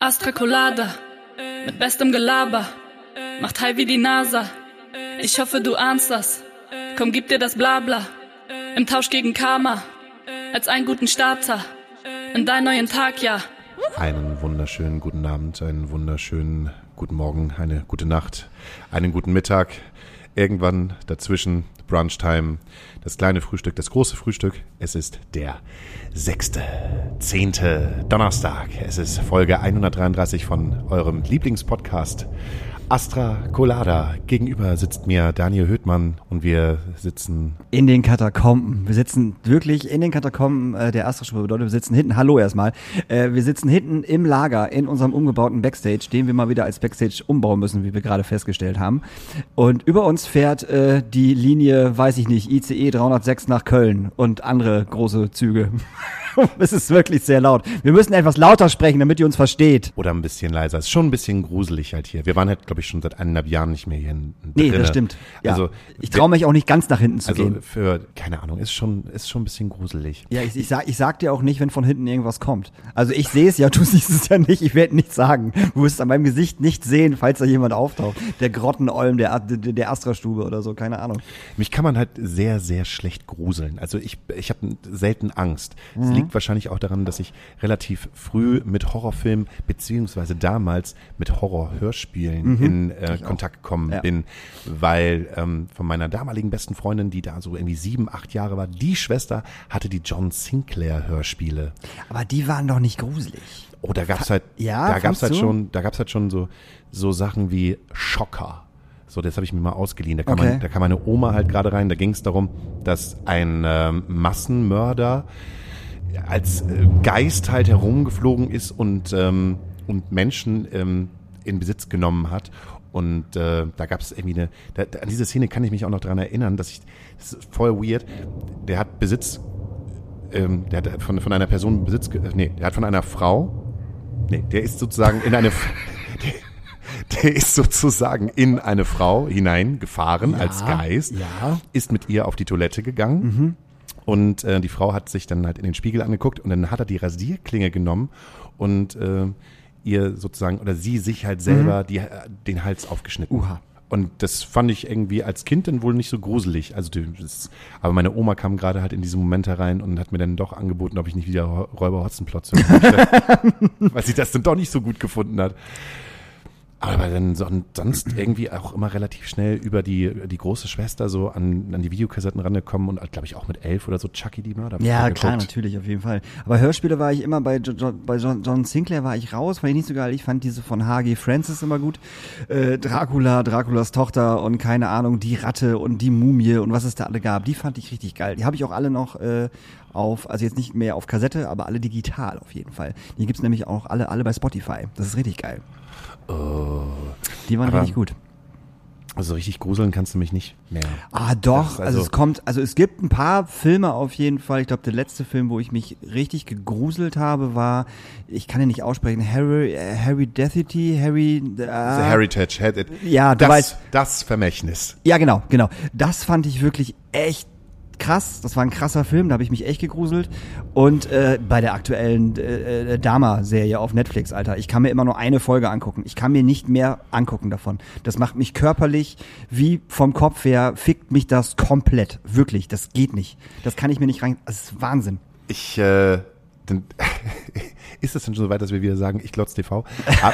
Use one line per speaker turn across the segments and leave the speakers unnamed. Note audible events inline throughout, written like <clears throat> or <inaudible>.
Astra Colada, mit bestem Gelaber, macht high wie die NASA. Ich hoffe, du ahnst das. Komm, gib dir das Blabla. Im Tausch gegen Karma, als einen guten Starter. In deinen neuen Tag, ja.
Einen wunderschönen guten Abend, einen wunderschönen guten Morgen, eine gute Nacht, einen guten Mittag. Irgendwann dazwischen, Brunchtime, das kleine Frühstück, das große Frühstück. Es ist der sechste, zehnte Donnerstag. Es ist Folge 133 von eurem Lieblingspodcast Astra Colada. Gegenüber sitzt mir Daniel Höhtmann und wir sitzen
in den Katakomben. Wir sitzen wirklich in den Katakomben äh, der Astra-Schule. Bedeutet, wir sitzen hinten, hallo erstmal, äh, wir sitzen hinten im Lager in unserem umgebauten Backstage, den wir mal wieder als Backstage umbauen müssen, wie wir gerade festgestellt haben. Und über uns fährt äh, die Linie, weiß ich nicht, ICE 306 nach Köln und andere große Züge. <laughs> es ist wirklich sehr laut. Wir müssen etwas lauter sprechen, damit ihr uns versteht.
oder ein bisschen leiser. Es ist schon ein bisschen gruselig halt hier. Wir waren halt, glaube ich, schon seit eineinhalb Jahren nicht mehr hier drin.
Nee, das stimmt. Ja.
Also,
ich traue mich auch nicht ganz nach hinten zu
also
gehen.
für, keine Ahnung, ist schon, ist schon ein bisschen gruselig.
Ja, ich, ich, sag, ich sag dir auch nicht, wenn von hinten irgendwas kommt. Also ich sehe es ja, <laughs> du siehst es ja nicht, ich werde nichts sagen. Du wirst an meinem Gesicht nicht sehen, falls da jemand auftaucht. Der Grottenolm der, der, der Astra-Stube oder so, keine Ahnung.
Mich kann man halt sehr, sehr schlecht gruseln. Also ich, ich habe selten Angst.
Mhm.
Liegt wahrscheinlich auch daran, dass ich relativ früh mit Horrorfilmen beziehungsweise damals mit Horrorhörspielen in äh, Kontakt gekommen
Mhm. Ja.
bin, weil ähm, von meiner damaligen besten Freundin, die da so irgendwie sieben, acht Jahre war, die Schwester hatte die John Sinclair Hörspiele.
Aber die waren doch nicht gruselig.
Oh, da gab's halt,
Ja,
da gab's halt
du?
schon, da gab's halt schon so, so Sachen wie Schocker. So, das habe ich mir mal ausgeliehen. Da kam,
Okay.
mein, da kam meine Oma halt gerade rein. Da ging es darum, dass ein ähm, Massenmörder als äh, Geist halt herumgeflogen ist und, ähm, und Menschen ähm, in Besitz genommen hat. Und äh, da gab es irgendwie eine, da, da, an diese Szene kann ich mich auch noch dran erinnern, dass ich, das ist voll weird, der hat Besitz, ähm, der hat von, von einer Person Besitz, äh, nee, der hat von einer Frau, nee, der ist sozusagen in eine, <laughs> der, der ist sozusagen in eine Frau hineingefahren als Geist,
ja.
ist mit ihr auf die Toilette gegangen. Und äh, die Frau hat sich dann halt in den Spiegel angeguckt und dann hat er die Rasierklinge genommen und äh, ihr sozusagen oder sie sich halt selber die, äh, den Hals aufgeschnitten.
Uha.
Und das fand ich irgendwie als Kind dann wohl nicht so gruselig. Also das, aber meine Oma kam gerade halt in diese Momente rein und hat mir dann doch angeboten, ob ich nicht wieder Räuber Hotzenplotz hören möchte. <laughs> weil sie das dann doch nicht so gut gefunden hat. Aber dann son- sonst irgendwie auch immer relativ schnell über die, die große Schwester so an, an die Videokassetten rangekommen und glaube ich auch mit elf oder so Chucky die Mörder.
Ja, klar, natürlich, auf jeden Fall. Aber Hörspiele war ich immer bei, jo jo bei John, John Sinclair war ich raus, fand ich nicht so geil. Ich fand diese von H.G. Francis immer gut. Äh, Dracula, Draculas Tochter und keine Ahnung, die Ratte und die Mumie und was es da alle gab, die fand ich richtig geil. Die habe ich auch alle noch äh, auf, also jetzt nicht mehr auf Kassette, aber alle digital auf jeden Fall. Die gibt's nämlich auch alle, alle bei Spotify. Das ist richtig geil. Die waren
Aber-
richtig gut.
Also richtig gruseln kannst du mich nicht mehr.
Ah, doch. Also,
also-
es kommt, also es gibt ein paar Filme auf jeden Fall. Ich glaube, der letzte Film, wo ich mich richtig gegruselt habe, war, ich kann ihn nicht aussprechen, Harry, äh, Harry Deputy, Harry,
The
äh,
Heritage had it.
ja, du
das,
weißt-
das Vermächtnis.
ja, genau, genau. Das fand ich wirklich echt krass. Das war ein krasser Film, da habe ich mich echt gegruselt. Und äh, bei der aktuellen äh, äh, Dama-Serie auf Netflix, Alter, ich kann mir immer nur eine Folge angucken. Ich kann mir nicht mehr angucken davon. Das macht mich körperlich wie vom Kopf her, fickt mich das komplett. Wirklich, das geht nicht. Das kann ich mir nicht rein. Das ist Wahnsinn.
Ich, äh, dann, <laughs> ist es denn schon so weit, dass wir wieder sagen, ich glotz TV? Ah,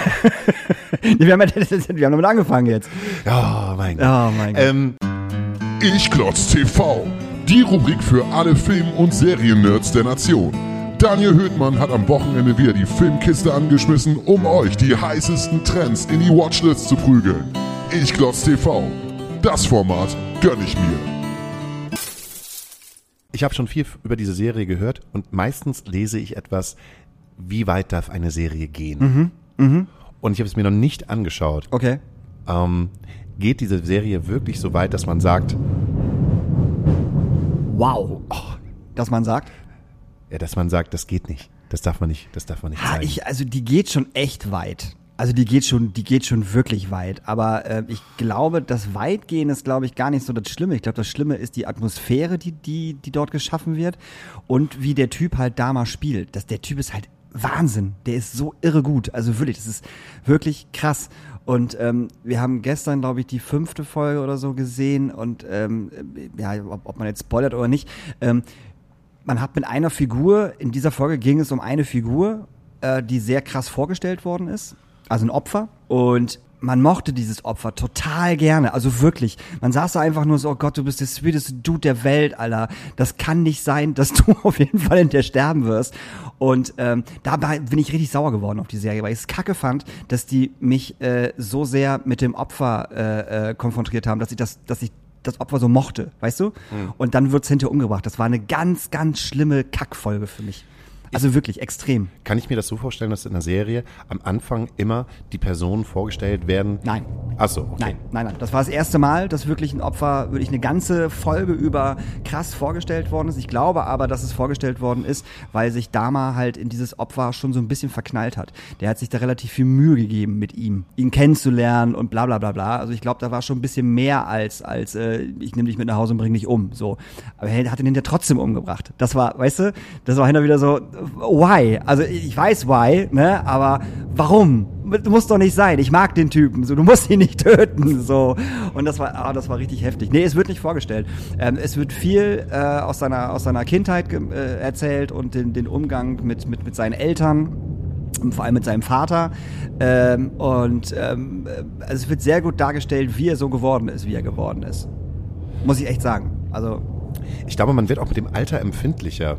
<laughs>
wir, haben, ja- wir haben damit angefangen jetzt.
Ja, mein Gott.
Oh mein Gott.
Ähm,
Ich Klotz TV. Die Rubrik für alle Film- und Seriennerds der Nation. Daniel Höhtmann hat am Wochenende wieder die Filmkiste angeschmissen, um euch die heißesten Trends in die Watchlist zu prügeln. Ich Klotz TV. Das Format gönn ich mir.
ich habe schon viel über diese Serie gehört und meistens lese ich etwas, wie weit darf eine Serie gehen? Und ich habe es mir noch nicht angeschaut.
Okay.
Ähm, geht diese Serie wirklich so weit, dass man sagt,
Wow. Dass man sagt,
ja, dass man sagt, das geht nicht. Das darf man nicht, das darf man nicht
Ha,
zeigen.
ich, also die geht schon echt weit. Also die geht schon, die geht schon wirklich weit. Aber äh, ich glaube, das Weitgehen ist, glaube ich, gar nicht so das Schlimme. Ich glaube, das Schlimme ist die Atmosphäre, die, die, die dort geschaffen wird und wie der Typ halt da mal spielt. Das, der Typ ist halt Wahnsinn. Der ist so irre gut. Also wirklich, das ist wirklich krass. Und ähm, wir haben gestern, glaube ich, die fünfte Folge oder so gesehen und ähm, ja, ob, ob man jetzt spoilert oder nicht. Ähm, man hat mit einer Figur, in dieser Folge ging es um eine Figur, äh, die sehr krass vorgestellt worden ist. Also ein Opfer. Und man mochte dieses Opfer total gerne, also wirklich. Man saß da einfach nur so, oh Gott, du bist der sweeteste Dude der Welt, Alter. Das kann nicht sein, dass du <laughs> auf jeden Fall in der sterben wirst. Und ähm, dabei bin ich richtig sauer geworden auf die Serie, weil ich es kacke fand, dass die mich äh, so sehr mit dem Opfer äh, äh, konfrontiert haben, dass ich das, dass ich das Opfer so mochte, weißt du? Mhm. Und dann wird's hinterher umgebracht. Das war eine ganz, ganz schlimme Kackfolge für mich. Also wirklich extrem.
Kann ich mir das so vorstellen, dass in der Serie am Anfang immer die Personen vorgestellt werden?
Nein.
Ach so, okay.
Nein, nein, nein. Das war das erste Mal, dass wirklich ein Opfer wirklich eine ganze Folge über krass vorgestellt worden ist. Ich glaube aber, dass es vorgestellt worden ist, weil sich Dama halt in dieses Opfer schon so ein bisschen verknallt hat. Der hat sich da relativ viel Mühe gegeben mit ihm, ihn kennenzulernen und bla bla bla bla. Also ich glaube, da war schon ein bisschen mehr als, als äh, ich nehme dich mit nach Hause und bring dich um. So. Aber er hat ihn hinterher trotzdem umgebracht. Das war, weißt du, das war hinterher wieder so, why? Also ich weiß why, ne? Aber warum? Du musst doch nicht sein. Ich mag den Typen. So, du musst ihn nicht <laughs> töten. So. Und das war, ah, das war richtig heftig. Nee, es wird nicht vorgestellt. Ähm, es wird viel äh, aus seiner, aus seiner Kindheit äh, erzählt und den, den Umgang mit, mit, mit seinen Eltern vor allem mit seinem Vater. Ähm, und ähm, also es wird sehr gut dargestellt, wie er so geworden ist, wie er geworden ist. Muss ich echt sagen. Also
ich glaube, man wird auch mit dem Alter empfindlicher.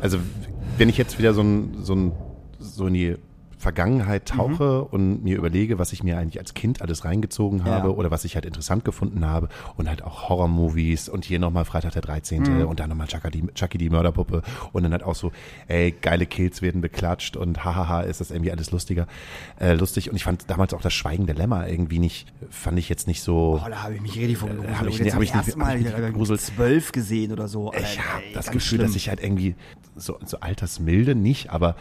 Also wenn ich jetzt wieder so ein, so ein, so in die Vergangenheit tauche mhm. und mir überlege, was ich mir eigentlich als Kind alles reingezogen habe ja. oder was ich halt interessant gefunden habe und halt auch Horror-Movies und hier nochmal Freitag der 13. Mhm. und dann nochmal Chucky die, Chucky die Mörderpuppe und dann halt auch so, ey, geile Kills werden beklatscht und hahaha, ist das irgendwie alles lustiger, äh, lustig und ich fand damals auch das Schweigen der Lämmer irgendwie nicht, fand ich jetzt nicht so.
Oh, da habe ich mich richtig von
äh, Habe ich, nee, hab ich nicht,
Mal hab zwölf gesehen oder so.
Ich habe das Gefühl, schlimm. dass ich halt irgendwie so, so altersmilde nicht, aber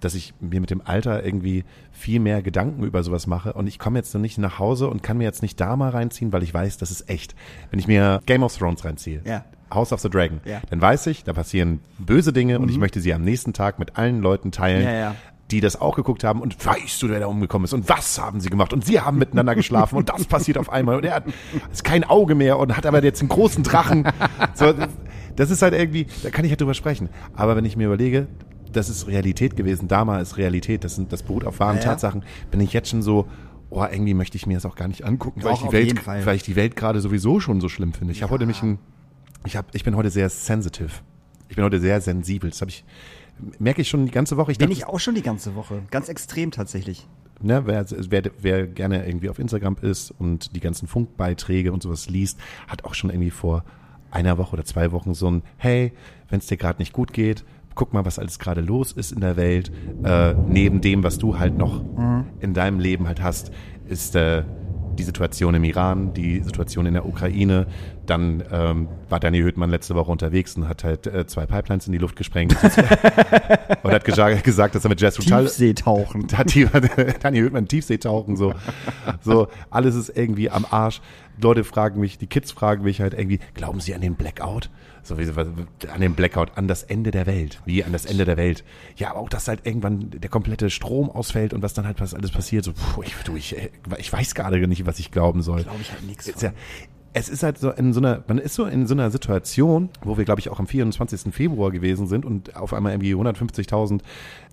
dass ich mir mit dem Alter irgendwie viel mehr Gedanken über sowas mache und ich komme jetzt noch nicht nach Hause und kann mir jetzt nicht da mal reinziehen, weil ich weiß, das ist echt. Wenn ich mir Game of Thrones reinziehe, ja. House of the Dragon, ja. dann weiß ich, da passieren böse Dinge mhm. und ich mhm. möchte sie am nächsten Tag mit allen Leuten teilen. Ja, ja die das auch geguckt haben und weißt du, wer da umgekommen ist und was haben sie gemacht und sie haben miteinander geschlafen und das passiert auf einmal und er hat ist kein Auge mehr und hat aber jetzt einen großen Drachen. So, das ist halt irgendwie, da kann ich halt drüber sprechen. Aber wenn ich mir überlege, das ist Realität gewesen, damals ist Realität, das, sind, das beruht auf wahren ja, Tatsachen, bin ich jetzt schon so, oh, irgendwie möchte ich mir das auch gar nicht angucken, weil ich, die Welt, weil ich die Welt gerade sowieso schon so schlimm finde. Ich ja. habe heute mich ein, ich, hab, ich bin heute sehr sensitive. Ich bin heute sehr sensibel. Das habe ich, merke ich schon die ganze Woche.
Ich bin dachte, ich auch schon die ganze Woche. Ganz extrem tatsächlich.
Ne, wer, wer, wer gerne irgendwie auf Instagram ist und die ganzen Funkbeiträge und sowas liest, hat auch schon irgendwie vor einer Woche oder zwei Wochen so ein, hey, wenn es dir gerade nicht gut geht, guck mal, was alles gerade los ist in der Welt. Äh, neben dem, was du halt noch mhm. in deinem Leben halt hast, ist äh, die Situation im Iran, die Situation in der Ukraine. Dann ähm, war Daniel Höhtmann letzte Woche unterwegs und hat halt äh, zwei Pipelines in die Luft gesprengt. <laughs> und hat gesagt, gesagt, dass er mit Jazz
Rutal... Tiefseetauchen. <laughs>
Daniel Höhtmann Tiefseetauchen, so. So, alles ist irgendwie am Arsch. Leute fragen mich, die Kids fragen mich halt irgendwie, glauben sie an den Blackout? So wie an den Blackout, an das Ende der Welt, wie an das Ende der Welt. Ja, aber auch, dass halt irgendwann der komplette Strom ausfällt und was dann halt was alles passiert. So, puh, ich, du, ich, ich weiß gerade nicht, was ich glauben soll.
Glaube ich halt nichts.
Es ist halt so in so einer, man ist so in so einer Situation, wo wir, glaube ich, auch am 24. Februar gewesen sind und auf einmal irgendwie 150.000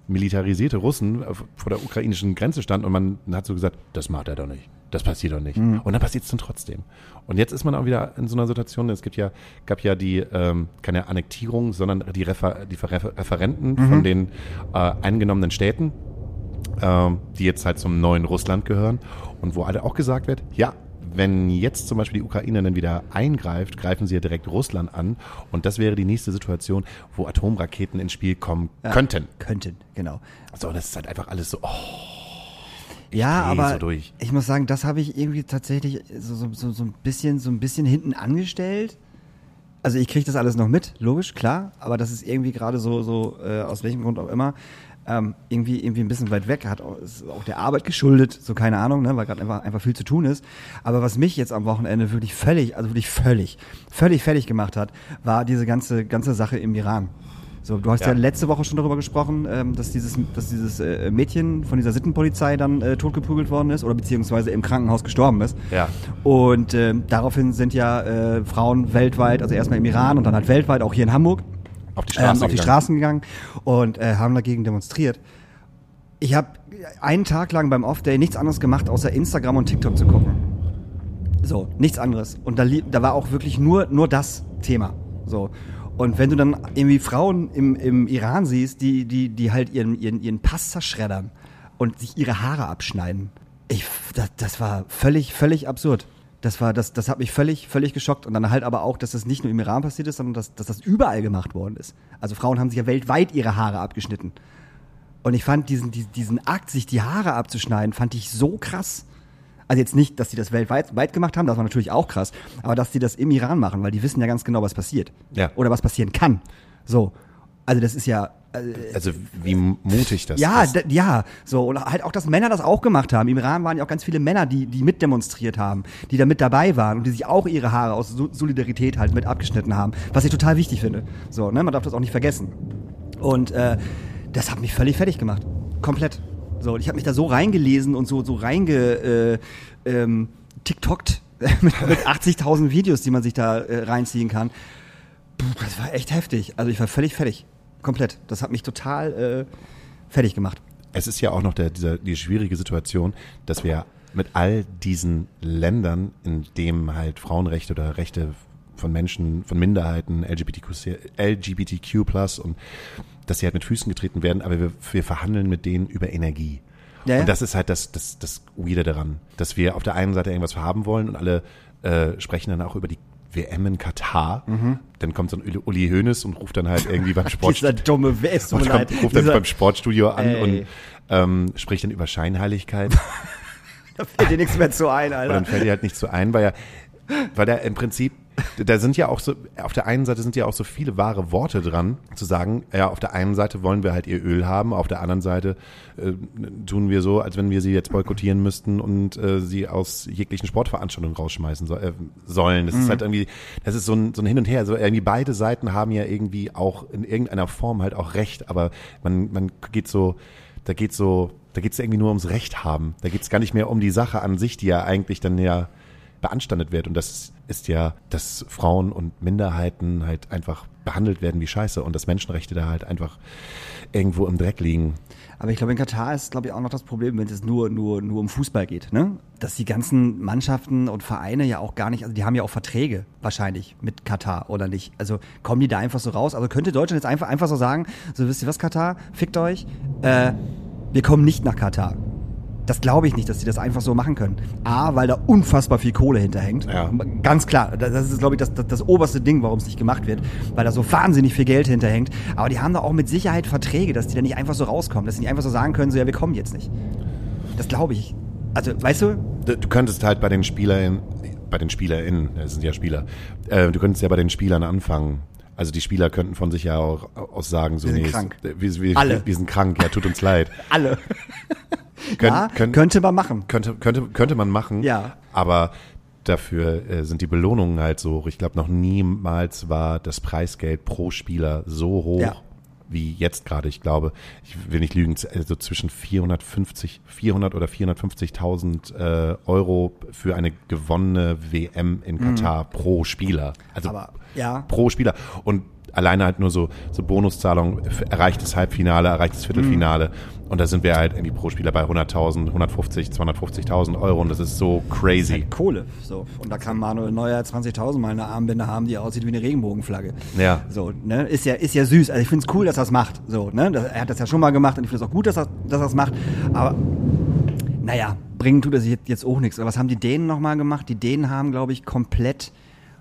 militarisierte Russen vor der ukrainischen Grenze standen und man hat so gesagt, das macht er doch nicht. Das passiert doch nicht. Mhm. Und dann passiert es dann trotzdem. Und jetzt ist man auch wieder in so einer Situation, es gibt ja, gab ja die, ähm, keine Annektierung, sondern die, Refer die Referenten mhm. von den äh, eingenommenen Städten, äh, die jetzt halt zum neuen Russland gehören und wo alle auch gesagt wird, ja, wenn jetzt zum Beispiel die Ukraine dann wieder eingreift, greifen sie ja direkt Russland an. Und das wäre die nächste Situation, wo Atomraketen ins Spiel kommen ja, könnten.
Könnten, genau.
So, das ist halt einfach alles so, oh.
Ja, aber so ich muss sagen, das habe ich irgendwie tatsächlich so, so, so, so ein bisschen, so ein bisschen hinten angestellt. Also ich kriege das alles noch mit, logisch, klar, aber das ist irgendwie gerade so, so äh, aus welchem Grund auch immer, ähm, irgendwie, irgendwie ein bisschen weit weg, hat auch, ist auch der Arbeit geschuldet, so keine Ahnung, ne, weil gerade einfach, einfach viel zu tun ist. Aber was mich jetzt am Wochenende wirklich völlig, also wirklich völlig, völlig fertig gemacht hat, war diese ganze, ganze Sache im Iran. So, du hast ja,
Ja.
letzte Woche schon darüber gesprochen, ähm, dass dieses, dass dieses äh, Mädchen von dieser Sittenpolizei dann äh, totgeprügelt worden ist oder beziehungsweise im Krankenhaus gestorben ist.
Ja.
Und ähm, daraufhin sind ja äh, Frauen weltweit, also erstmal im Iran und dann halt weltweit, auch hier in Hamburg,
Auf die Straße
ähm, auf die. Straßen gegangen und äh, haben dagegen demonstriert. Ich habe einen Tag lang beim Off-Day nichts anderes gemacht, außer Instagram und TikTok zu gucken. So, nichts anderes. Und da, da war auch wirklich nur, nur das Thema. So. Und wenn du dann irgendwie Frauen im, im Iran siehst, die, die, die halt ihren, ihren, ihren Pass zerschreddern und sich ihre Haare abschneiden, ich, das, das war völlig, völlig absurd. Das war, das, das hat mich völlig, völlig geschockt. Und dann halt aber auch, dass das nicht nur im Iran passiert ist, sondern dass, dass das überall gemacht worden ist. Also Frauen haben sich ja weltweit ihre Haare abgeschnitten. Und ich fand diesen, diesen, Akt, sich die Haare abzuschneiden, fand ich so krass. Also jetzt nicht, dass die das weltweit weit gemacht haben, das war natürlich auch krass, aber dass die das im Iran machen, weil die wissen ja ganz genau, was passiert.
Ja.
Oder was passieren kann. So. Also das ist ja. Äh,
Also wie mutig das
ja,
ist.
ja, so und halt auch, dass Männer das auch gemacht haben. Im Iran waren ja auch ganz viele Männer, die die mitdemonstriert haben, die da mit dabei waren und die sich auch ihre Haare aus Sol- Solidarität halt mit abgeschnitten haben, was ich total wichtig finde. So, ne, man darf das auch nicht vergessen. Und äh, das hat mich völlig fertig gemacht, komplett. So, ich habe mich da so reingelesen und so so reinge äh, ähm, TikTokt <laughs> mit, mit 80.000 Videos, die man sich da äh, reinziehen kann. Puh, das war echt heftig. Also ich war völlig fertig. Komplett. Das hat mich total äh, fertig gemacht.
Es ist ja auch noch der, dieser, die schwierige Situation, dass wir mit all diesen Ländern, in dem halt Frauenrechte oder Rechte von Menschen, von Minderheiten, LGBTQ, LGBTQ und dass sie halt mit Füßen getreten werden, aber wir, wir verhandeln mit denen über Energie.
Ja, ja.
Und das ist halt das, das, das Weirde daran, dass wir auf der einen Seite irgendwas haben wollen und alle äh, sprechen dann auch über die WM in Katar. Dann kommt so ein Uli- Hoeneß und ruft dann halt irgendwie beim Sport, <laughs>
Dieser dumme West, <laughs>
und kommt, ruft dann beim Sportstudio an
Ey.
und ähm, spricht dann über Scheinheiligkeit. <laughs>
Da fällt dir nichts mehr zu ein,
Und
Alter.
dann fällt dir halt nicht so ein, weil er, weil er im Prinzip, da sind ja auch so, auf der einen Seite sind ja auch so viele wahre Worte dran, zu sagen, ja, auf der einen Seite wollen wir halt ihr Öl haben, auf der anderen Seite äh, tun wir so, als wenn wir sie jetzt boykottieren müssten und äh, sie aus jeglichen Sportveranstaltungen rausschmeißen so, äh, sollen. Das ist halt irgendwie, das ist so ein, so ein Hin und Her. Also irgendwie beide Seiten haben ja irgendwie auch in irgendeiner Form halt auch Recht, aber man, man geht so, da geht so, da geht es irgendwie nur ums Recht haben. Da geht es gar nicht mehr um die Sache an sich, die ja eigentlich dann ja beanstandet wird. Und das ist ja, dass Frauen und Minderheiten halt einfach behandelt werden wie Scheiße und dass Menschenrechte da halt einfach irgendwo im Dreck liegen.
Aber ich glaube, in Katar ist, glaube ich, auch noch das Problem, wenn es nur, nur, nur um Fußball geht, ne? Dass die ganzen Mannschaften und Vereine ja auch gar nicht, also die haben ja auch Verträge wahrscheinlich mit Katar, oder nicht? Also kommen die da einfach so raus? Also könnte Deutschland jetzt einfach, einfach so sagen, so wisst ihr was, Katar, fickt euch, äh, wir kommen nicht nach Katar. Das glaube ich nicht, dass die das einfach so machen können. A, weil da unfassbar viel Kohle hinterhängt.
Ja.
Ganz klar. Das ist, glaube ich, das, das, das oberste Ding, warum es nicht gemacht wird. Weil da so wahnsinnig viel Geld hinterhängt. Aber die haben da auch mit Sicherheit Verträge, dass die da nicht einfach so rauskommen. Dass sie nicht einfach so sagen können, so, ja, wir kommen jetzt nicht. Das glaube ich. Also, weißt du?
Du du könntest halt bei den Spielern, bei den SpielerInnen, das sind ja Spieler, äh, du könntest ja bei den Spielern anfangen. Also die Spieler könnten von sich ja auch aus sagen, so
Wir sind
nee,
krank.
Wir, wir,
Alle.
wir sind krank, ja, tut uns leid. <laughs>
Alle. <laughs>
Könnt-
ja,
könnt-
könnte man machen.
Könnte, könnte, könnte man machen.
Ja.
Aber dafür äh, sind die Belohnungen halt so hoch. Ich glaube, noch niemals war das Preisgeld pro Spieler so hoch
Ja.
Wie jetzt gerade. Ich glaube, ich will nicht lügen, also zwischen 450, 400 oder 450.000 äh, Euro für eine gewonnene WM in Katar pro Spieler. Also
Mhm. Aber, ja.
pro Spieler. Und alleine halt nur so, so Bonuszahlungen, erreichtes Halbfinale, erreichtes Viertelfinale. Und da sind wir halt irgendwie pro Spieler bei 100.000, 150, 250.000 Euro. Und das ist so crazy.
Kohle. So. Und da kann Manuel Neuer 20.000 Mal eine Armbinde haben, die aussieht wie eine Regenbogenflagge.
Ja.
So, ne? Ist ja, ist ja süß. Also ich finde es cool, dass er es macht. So, ne? Das, er hat das ja schon mal gemacht und ich finde es auch gut, dass er dass es macht. Aber naja, bringen tut er sich jetzt, jetzt auch nichts. Aber was haben die Dänen nochmal gemacht? Die Dänen haben, glaube ich, komplett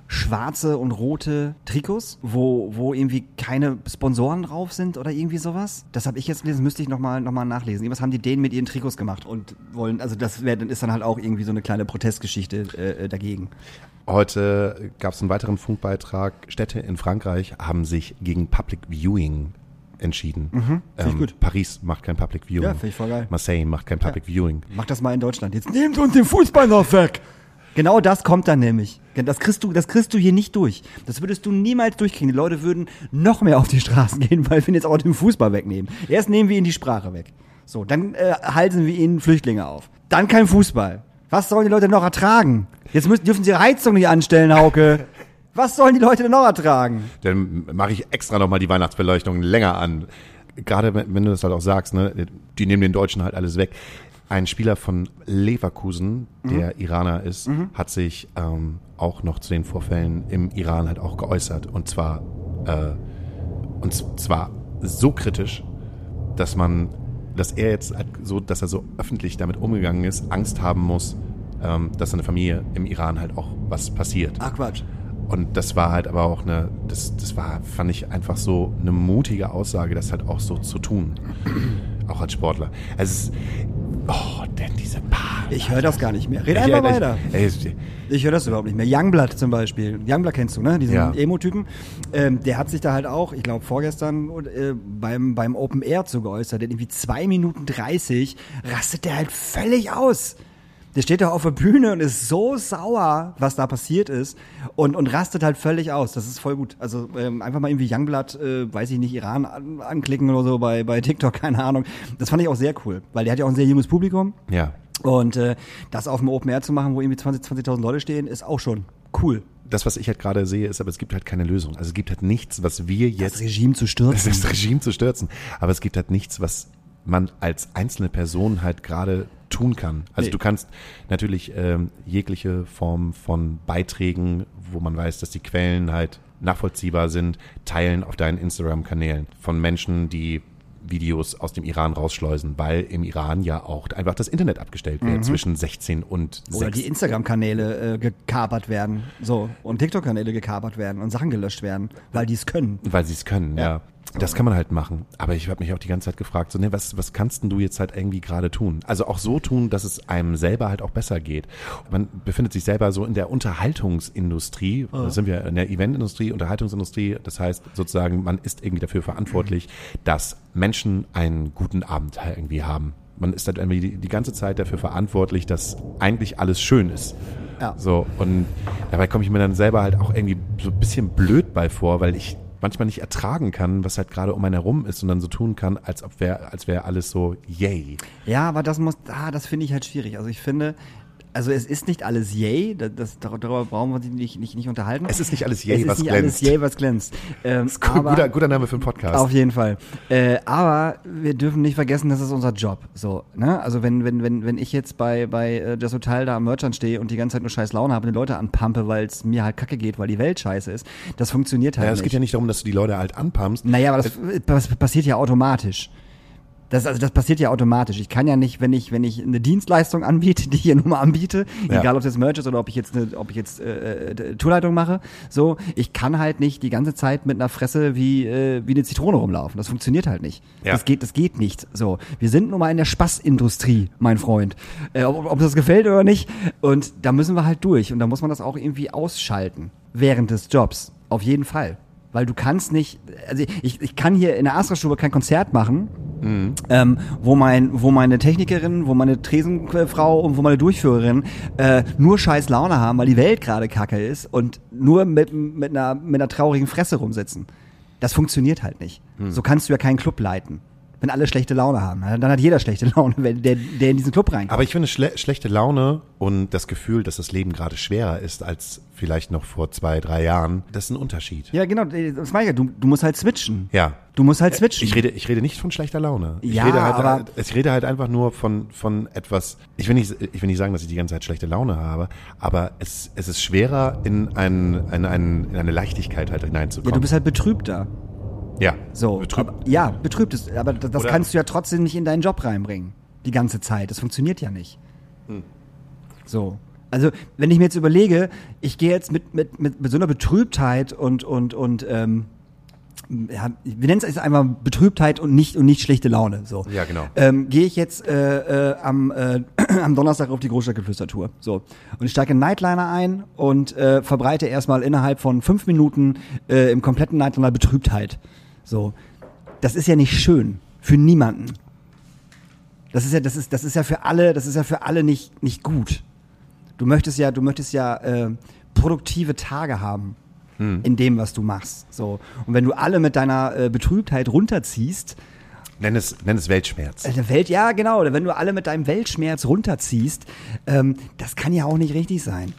schwarze und rote Trikots, wo, wo irgendwie keine Sponsoren drauf sind oder irgendwie sowas. Das habe ich jetzt gelesen, müsste ich nochmal noch mal nachlesen. Irgendwas haben die Dänen mit ihren Trikots gemacht und wollen, also das wär, ist dann halt auch irgendwie so eine kleine Protestgeschichte äh, äh, dagegen.
Heute gab es einen weiteren Funkbeitrag. Städte in Frankreich haben sich gegen Public Viewing entschieden.
find ich gut.
Paris macht kein Public Viewing.
Ja, find ich voll geil.
Marseille macht kein Public Viewing.
Mach das mal in Deutschland. Jetzt nehmt uns den Fußball noch weg! Genau das kommt dann nämlich. Das kriegst du, das kriegst du hier nicht durch. Das würdest du niemals durchkriegen. Die Leute würden noch mehr auf die Straßen <laughs> gehen, weil wir jetzt auch den Fußball wegnehmen. Erst nehmen wir ihnen die Sprache weg. So, dann äh, halten wir ihnen Flüchtlinge auf. Dann kein Fußball. Was sollen die Leute noch ertragen? Jetzt müssen, dürfen sie Heizung nicht anstellen, Hauke. Was sollen die Leute denn noch ertragen?
Dann mache ich extra nochmal die Weihnachtsbeleuchtung länger an. Gerade wenn du das halt auch sagst, ne, die nehmen den Deutschen halt alles weg. Ein Spieler von Leverkusen, der Iraner ist, hat sich ähm, auch noch zu den Vorfällen im Iran halt auch geäußert. Und zwar, äh, und zwar so kritisch, dass man, dass er jetzt halt so, dass er so öffentlich damit umgegangen ist, Angst haben muss, ähm, dass seine Familie im Iran halt auch was passiert.
Ach Quatsch.
Und das war halt aber auch eine, das, das war, fand ich einfach so eine mutige Aussage, das halt auch so zu tun. <clears throat> auch als Sportler. Also, es ist, oh, denn diese Paar.
Ich höre das gar nicht mehr. Red einfach weiter.
Ey,
Ich höre das überhaupt nicht mehr. Youngblood zum Beispiel. Youngblood kennst du, ne? Diesen
Ja.
Emo-Typen. Ähm, der hat sich da halt auch, ich glaube vorgestern äh, beim, beim Open Air zu geäußert. Der irgendwie zwei Minuten 30 rastet der halt völlig aus. Der steht da auf der Bühne und ist so sauer, was da passiert ist und, und rastet halt völlig aus. Das ist voll gut. Also ähm, einfach mal irgendwie Youngblood, äh, weiß ich nicht, Iran an, anklicken oder so bei, bei TikTok, <laughs> keine Ahnung. Das fand ich auch sehr cool, weil der hat ja auch ein sehr junges Publikum.
ja.
Und äh, das auf dem Open Air zu machen, wo irgendwie 20, 20.000 Leute stehen, ist auch schon cool.
Das, was ich halt gerade sehe, ist, aber es gibt halt keine Lösung. Also es gibt halt nichts, was wir
Das
jetzt,
Regime zu stürzen. <laughs>
das Regime zu stürzen. Aber es gibt halt nichts, was man als einzelne Person halt gerade tun kann. Also
Nee.
du kannst natürlich ähm, jegliche Form von Beiträgen, wo man weiß, dass die Quellen halt nachvollziehbar sind, teilen auf deinen Instagram-Kanälen von Menschen, die Videos aus dem Iran rausschleusen, weil im Iran ja auch einfach das Internet abgestellt wird zwischen 16 und 6.
Oder die Instagram-Kanäle äh, gekapert werden. So. Und TikTok-Kanäle gekapert werden und Sachen gelöscht werden, weil die es können.
Weil sie es können, ja. Das kann man halt machen. Aber ich habe mich auch die ganze Zeit gefragt, so, ne, was, was kannst denn du jetzt halt irgendwie gerade tun? Also auch so tun, dass es einem selber halt auch besser geht. Man befindet sich selber so in der Unterhaltungsindustrie, da sind wir in der Eventindustrie, Unterhaltungsindustrie. Das heißt sozusagen, man ist irgendwie dafür verantwortlich, dass Menschen einen guten Abend halt irgendwie haben. Man ist halt irgendwie die, die ganze Zeit dafür verantwortlich, dass eigentlich alles schön ist.
Ja.
So, und dabei komme ich mir dann selber halt auch irgendwie so ein bisschen blöd bei vor, weil ich manchmal nicht ertragen kann, was halt gerade um einen herum ist und dann so tun kann, als ob wär, als wäre alles so yay.
Ja, aber das muss, ah, das finde ich halt schwierig. Also ich finde, also es ist nicht alles yay, das, darüber brauchen wir uns nicht, nicht, nicht unterhalten.
Es ist nicht alles
es
yay,
ist
was
nicht
glänzt.
alles yay, was glänzt. Ähm, <laughs>
Ist gut,
aber,
guter, guter Name für einen Podcast.
Auf jeden Fall. Äh, aber wir dürfen nicht vergessen, das ist unser Job. So, ne? Also wenn, wenn, wenn, wenn ich jetzt bei, bei äh, das Hotel da am Merchant stehe und die ganze Zeit nur scheiß Laune habe und die Leute anpampe, weil es mir halt kacke geht, weil die Welt scheiße ist, das funktioniert halt
ja, es
nicht.
geht ja nicht darum, dass du die Leute halt anpumpst.
Naja, aber das, das passiert ja automatisch. Das, also das passiert ja automatisch. Ich kann ja nicht, wenn ich, wenn ich eine Dienstleistung anbiete, die ich hier nur mal anbiete,
Ja.
egal ob das Merch ist oder ob ich jetzt eine, ob ich jetzt äh, äh, Tourleitung mache, so, ich kann halt nicht die ganze Zeit mit einer Fresse wie, äh, wie eine Zitrone rumlaufen. Das funktioniert halt nicht.
Ja.
Das geht, das geht nicht. So, wir sind nun mal in der Spaßindustrie, mein Freund. Äh, ob, ob das gefällt oder nicht. Und da müssen wir halt durch. Und da muss man das auch irgendwie ausschalten während des Jobs. Auf jeden Fall. Weil du kannst nicht, also ich, ich kann hier in der Astra-Stube kein Konzert machen, ähm, wo mein, wo meine Technikerin, wo meine Tresenfrau und wo meine Durchführerin äh, nur scheiß Laune haben, weil die Welt gerade kacke ist und nur mit, mit, einer, mit einer traurigen Fresse rumsitzen. Das funktioniert halt nicht. So kannst du ja keinen Club leiten. Wenn alle schlechte Laune haben, dann hat jeder schlechte <laughs> Laune, wenn der, der in diesen Club reinkommt.
Aber ich finde schle schlechte Laune und das Gefühl, dass das Leben gerade schwerer ist als vielleicht noch vor zwei, drei Jahren, das ist ein Unterschied.
ja, genau, das meine ich ja. Du, du musst halt switchen.
Ja.
Du musst halt switchen.
Ich rede, ich rede nicht von schlechter Laune. Ich
Ja,
rede halt,
aber-
ich rede halt einfach nur von, von etwas, ich will nicht, ich will nicht sagen, dass ich die ganze Zeit schlechte Laune habe, aber es, es ist schwerer, in, ein, in, ein, in eine Leichtigkeit halt
ja,
hineinzukommen.
du bist halt betrübt da.
Ja,
So,
betrübt.
Aber, ja, betrübt ist, aber das, das kannst du ja trotzdem nicht in deinen Job reinbringen. Die ganze Zeit. Das funktioniert ja nicht.
Hm.
So. Also, wenn ich mir jetzt überlege, ich gehe jetzt mit, mit, mit, mit so einer Betrübtheit und, und, und, ähm, ja, wir nennen es jetzt einmal Betrübtheit und nicht, und nicht schlechte Laune, so.
Ja, genau.
Ähm, gehe ich jetzt äh, äh, am, äh, <clears throat> am Donnerstag auf die Großstadtgeflüstertour. So. Und ich steige in Nightliner ein und äh, verbreite erstmal innerhalb von fünf Minuten äh, im kompletten Nightliner Betrübtheit. So. Das ist ja nicht schön. Für niemanden. Das ist ja, das ist, das ist ja für alle, das ist ja für alle nicht, nicht gut. Du möchtest ja, du möchtest ja äh, produktive Tage haben in dem, was du machst. So. Und wenn du alle mit deiner äh, Betrübtheit runterziehst,
Nenn es, nenn es Weltschmerz.
äh, Welt, ja genau, wenn du alle mit deinem Weltschmerz runterziehst, ähm, das kann ja auch nicht richtig sein.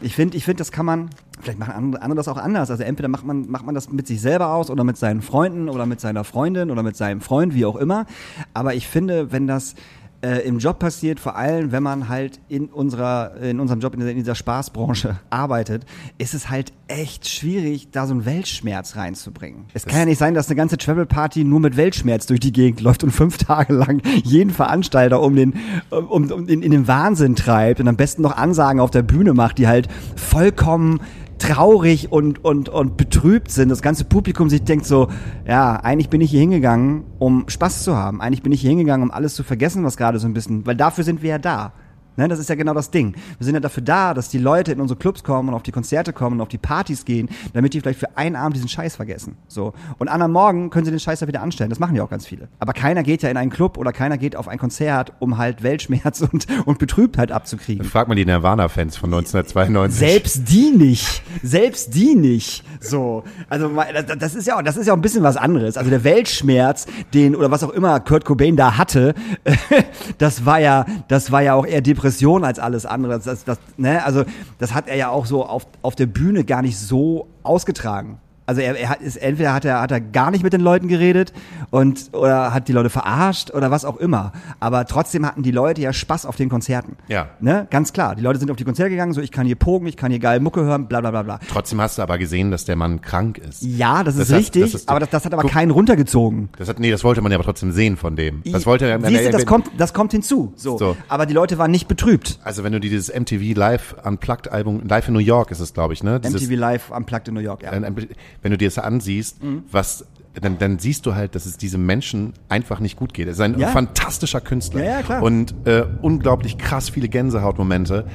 Ich finde, ich finde, das kann man, vielleicht machen andere, andere das auch anders. Also entweder macht man, macht man das mit sich selber aus oder mit seinen Freunden oder mit seiner Freundin oder mit seinem Freund, wie auch immer. Aber ich finde, wenn das äh, im Job passiert, vor allem wenn man halt in unserer, in unserem Job, in dieser, in dieser Spaßbranche <laughs> arbeitet, ist es halt echt schwierig, da so einen Weltschmerz reinzubringen. Es kann ja nicht sein, dass eine ganze Travel Party nur mit Weltschmerz durch die Gegend <laughs> läuft und fünf Tage lang jeden Veranstalter um den, um, um in, in den Wahnsinn treibt und am besten noch Ansagen auf der Bühne macht, die halt vollkommen traurig und, und, und betrübt sind. Das ganze Publikum sich denkt so, ja, eigentlich bin ich hier hingegangen, um Spaß zu haben. Eigentlich bin ich hier hingegangen, um alles zu vergessen, was gerade so ein bisschen, weil dafür sind wir ja da. Ne, das ist ja genau das Ding. Wir sind ja dafür da, dass die Leute in unsere Clubs kommen und auf die Konzerte kommen und auf die Partys gehen, damit die vielleicht für einen Abend diesen Scheiß vergessen. So. Und an am Morgen können sie den Scheiß ja wieder anstellen. Das machen ja auch ganz viele. Aber keiner geht ja in einen Club oder keiner geht auf ein Konzert, um halt Weltschmerz <laughs> und, und Betrübtheit abzukriegen.
Frag mal die Nirvana-Fans von 1992.
Selbst die nicht. Selbst die nicht. So. Also, das- ist ja, auch- das ist ja auch ein bisschen was anderes. Also, der Weltschmerz, den, oder was auch immer Kurt Cobain da hatte, <laughs> das war ja, das war ja auch eher Depression als alles andere. Das, das, das, ne? Also, das hat er ja auch so auf, auf der Bühne gar nicht so ausgetragen. Also er, er hat ist entweder hat er hat er gar nicht mit den Leuten geredet und oder hat die Leute verarscht oder was auch immer. Aber trotzdem hatten die Leute ja Spaß auf den Konzerten.
Ja.
Ne? Ganz klar. Die Leute sind auf die Konzerte gegangen, so ich kann hier pogen, ich kann hier geil Mucke hören, bla bla bla bla.
Trotzdem hast du aber gesehen, dass der Mann krank ist.
Ja, das ist
Das hat-
richtig,
das ist-
aber das, das hat aber
Guck-
keinen runtergezogen.
Das hat, nee, das wollte man ja aber trotzdem sehen von dem. Das wollte er.
Siehst du, das kommt, das kommt hinzu. So.
So.
Aber die Leute waren nicht betrübt.
Also wenn du dieses MTV Live Unplugged Album, Live in New York ist es, glaube ich, ne? Dieses,
MTV Live Unplugged in New York, ja.
ein- ein- wenn du dir das ansiehst,
Mhm.
was, dann, dann siehst du halt, dass es diesem Menschen einfach nicht gut geht. Er ist ein
Ja.
fantastischer Künstler.
Ja, ja, klar.
Und äh, unglaublich krass viele Gänsehautmomente.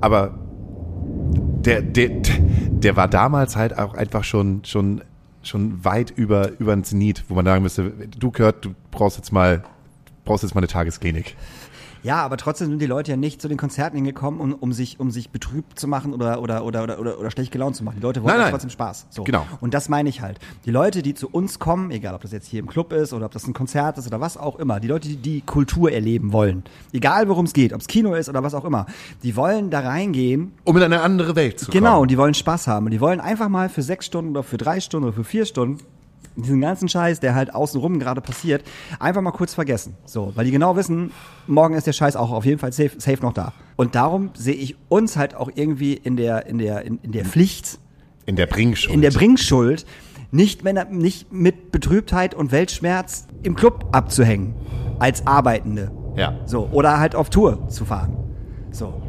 Aber der, der, der war damals halt auch einfach schon, schon, schon weit über, über den Zenit, wo man sagen müsste, du Kurt, du brauchst jetzt mal, brauchst jetzt mal eine Tagesklinik.
Ja, aber trotzdem sind die Leute ja nicht zu den Konzerten hingekommen, um, um sich, um sich betrübt zu machen oder, oder, oder, oder, oder, oder schlecht gelaunt zu machen. Die Leute wollen
Nein, nein.
trotzdem Spaß. So.
Genau.
Und das meine ich halt. Die Leute, die zu uns kommen, egal ob das jetzt hier im Club ist oder ob das ein Konzert ist oder was auch immer, die Leute, die die Kultur erleben wollen, egal worum es geht, ob es Kino ist oder was auch immer, die wollen da reingehen
Um in eine andere Welt zu
Genau,
kommen.
und die wollen Spaß haben. Und die wollen einfach mal für sechs Stunden oder für drei Stunden oder für vier Stunden diesen ganzen Scheiß, der halt außenrum gerade passiert, einfach mal kurz vergessen. So, weil die genau wissen, morgen ist der Scheiß auch auf jeden Fall safe, safe noch da. Und darum sehe ich uns halt auch irgendwie in der, in der, in, in der Pflicht,
In der Bringschuld.
in der Bringschuld, nicht, wenn, nicht mit Betrübtheit und Weltschmerz im Club abzuhängen. Als Arbeitende.
Ja.
So, oder halt auf Tour zu fahren. So.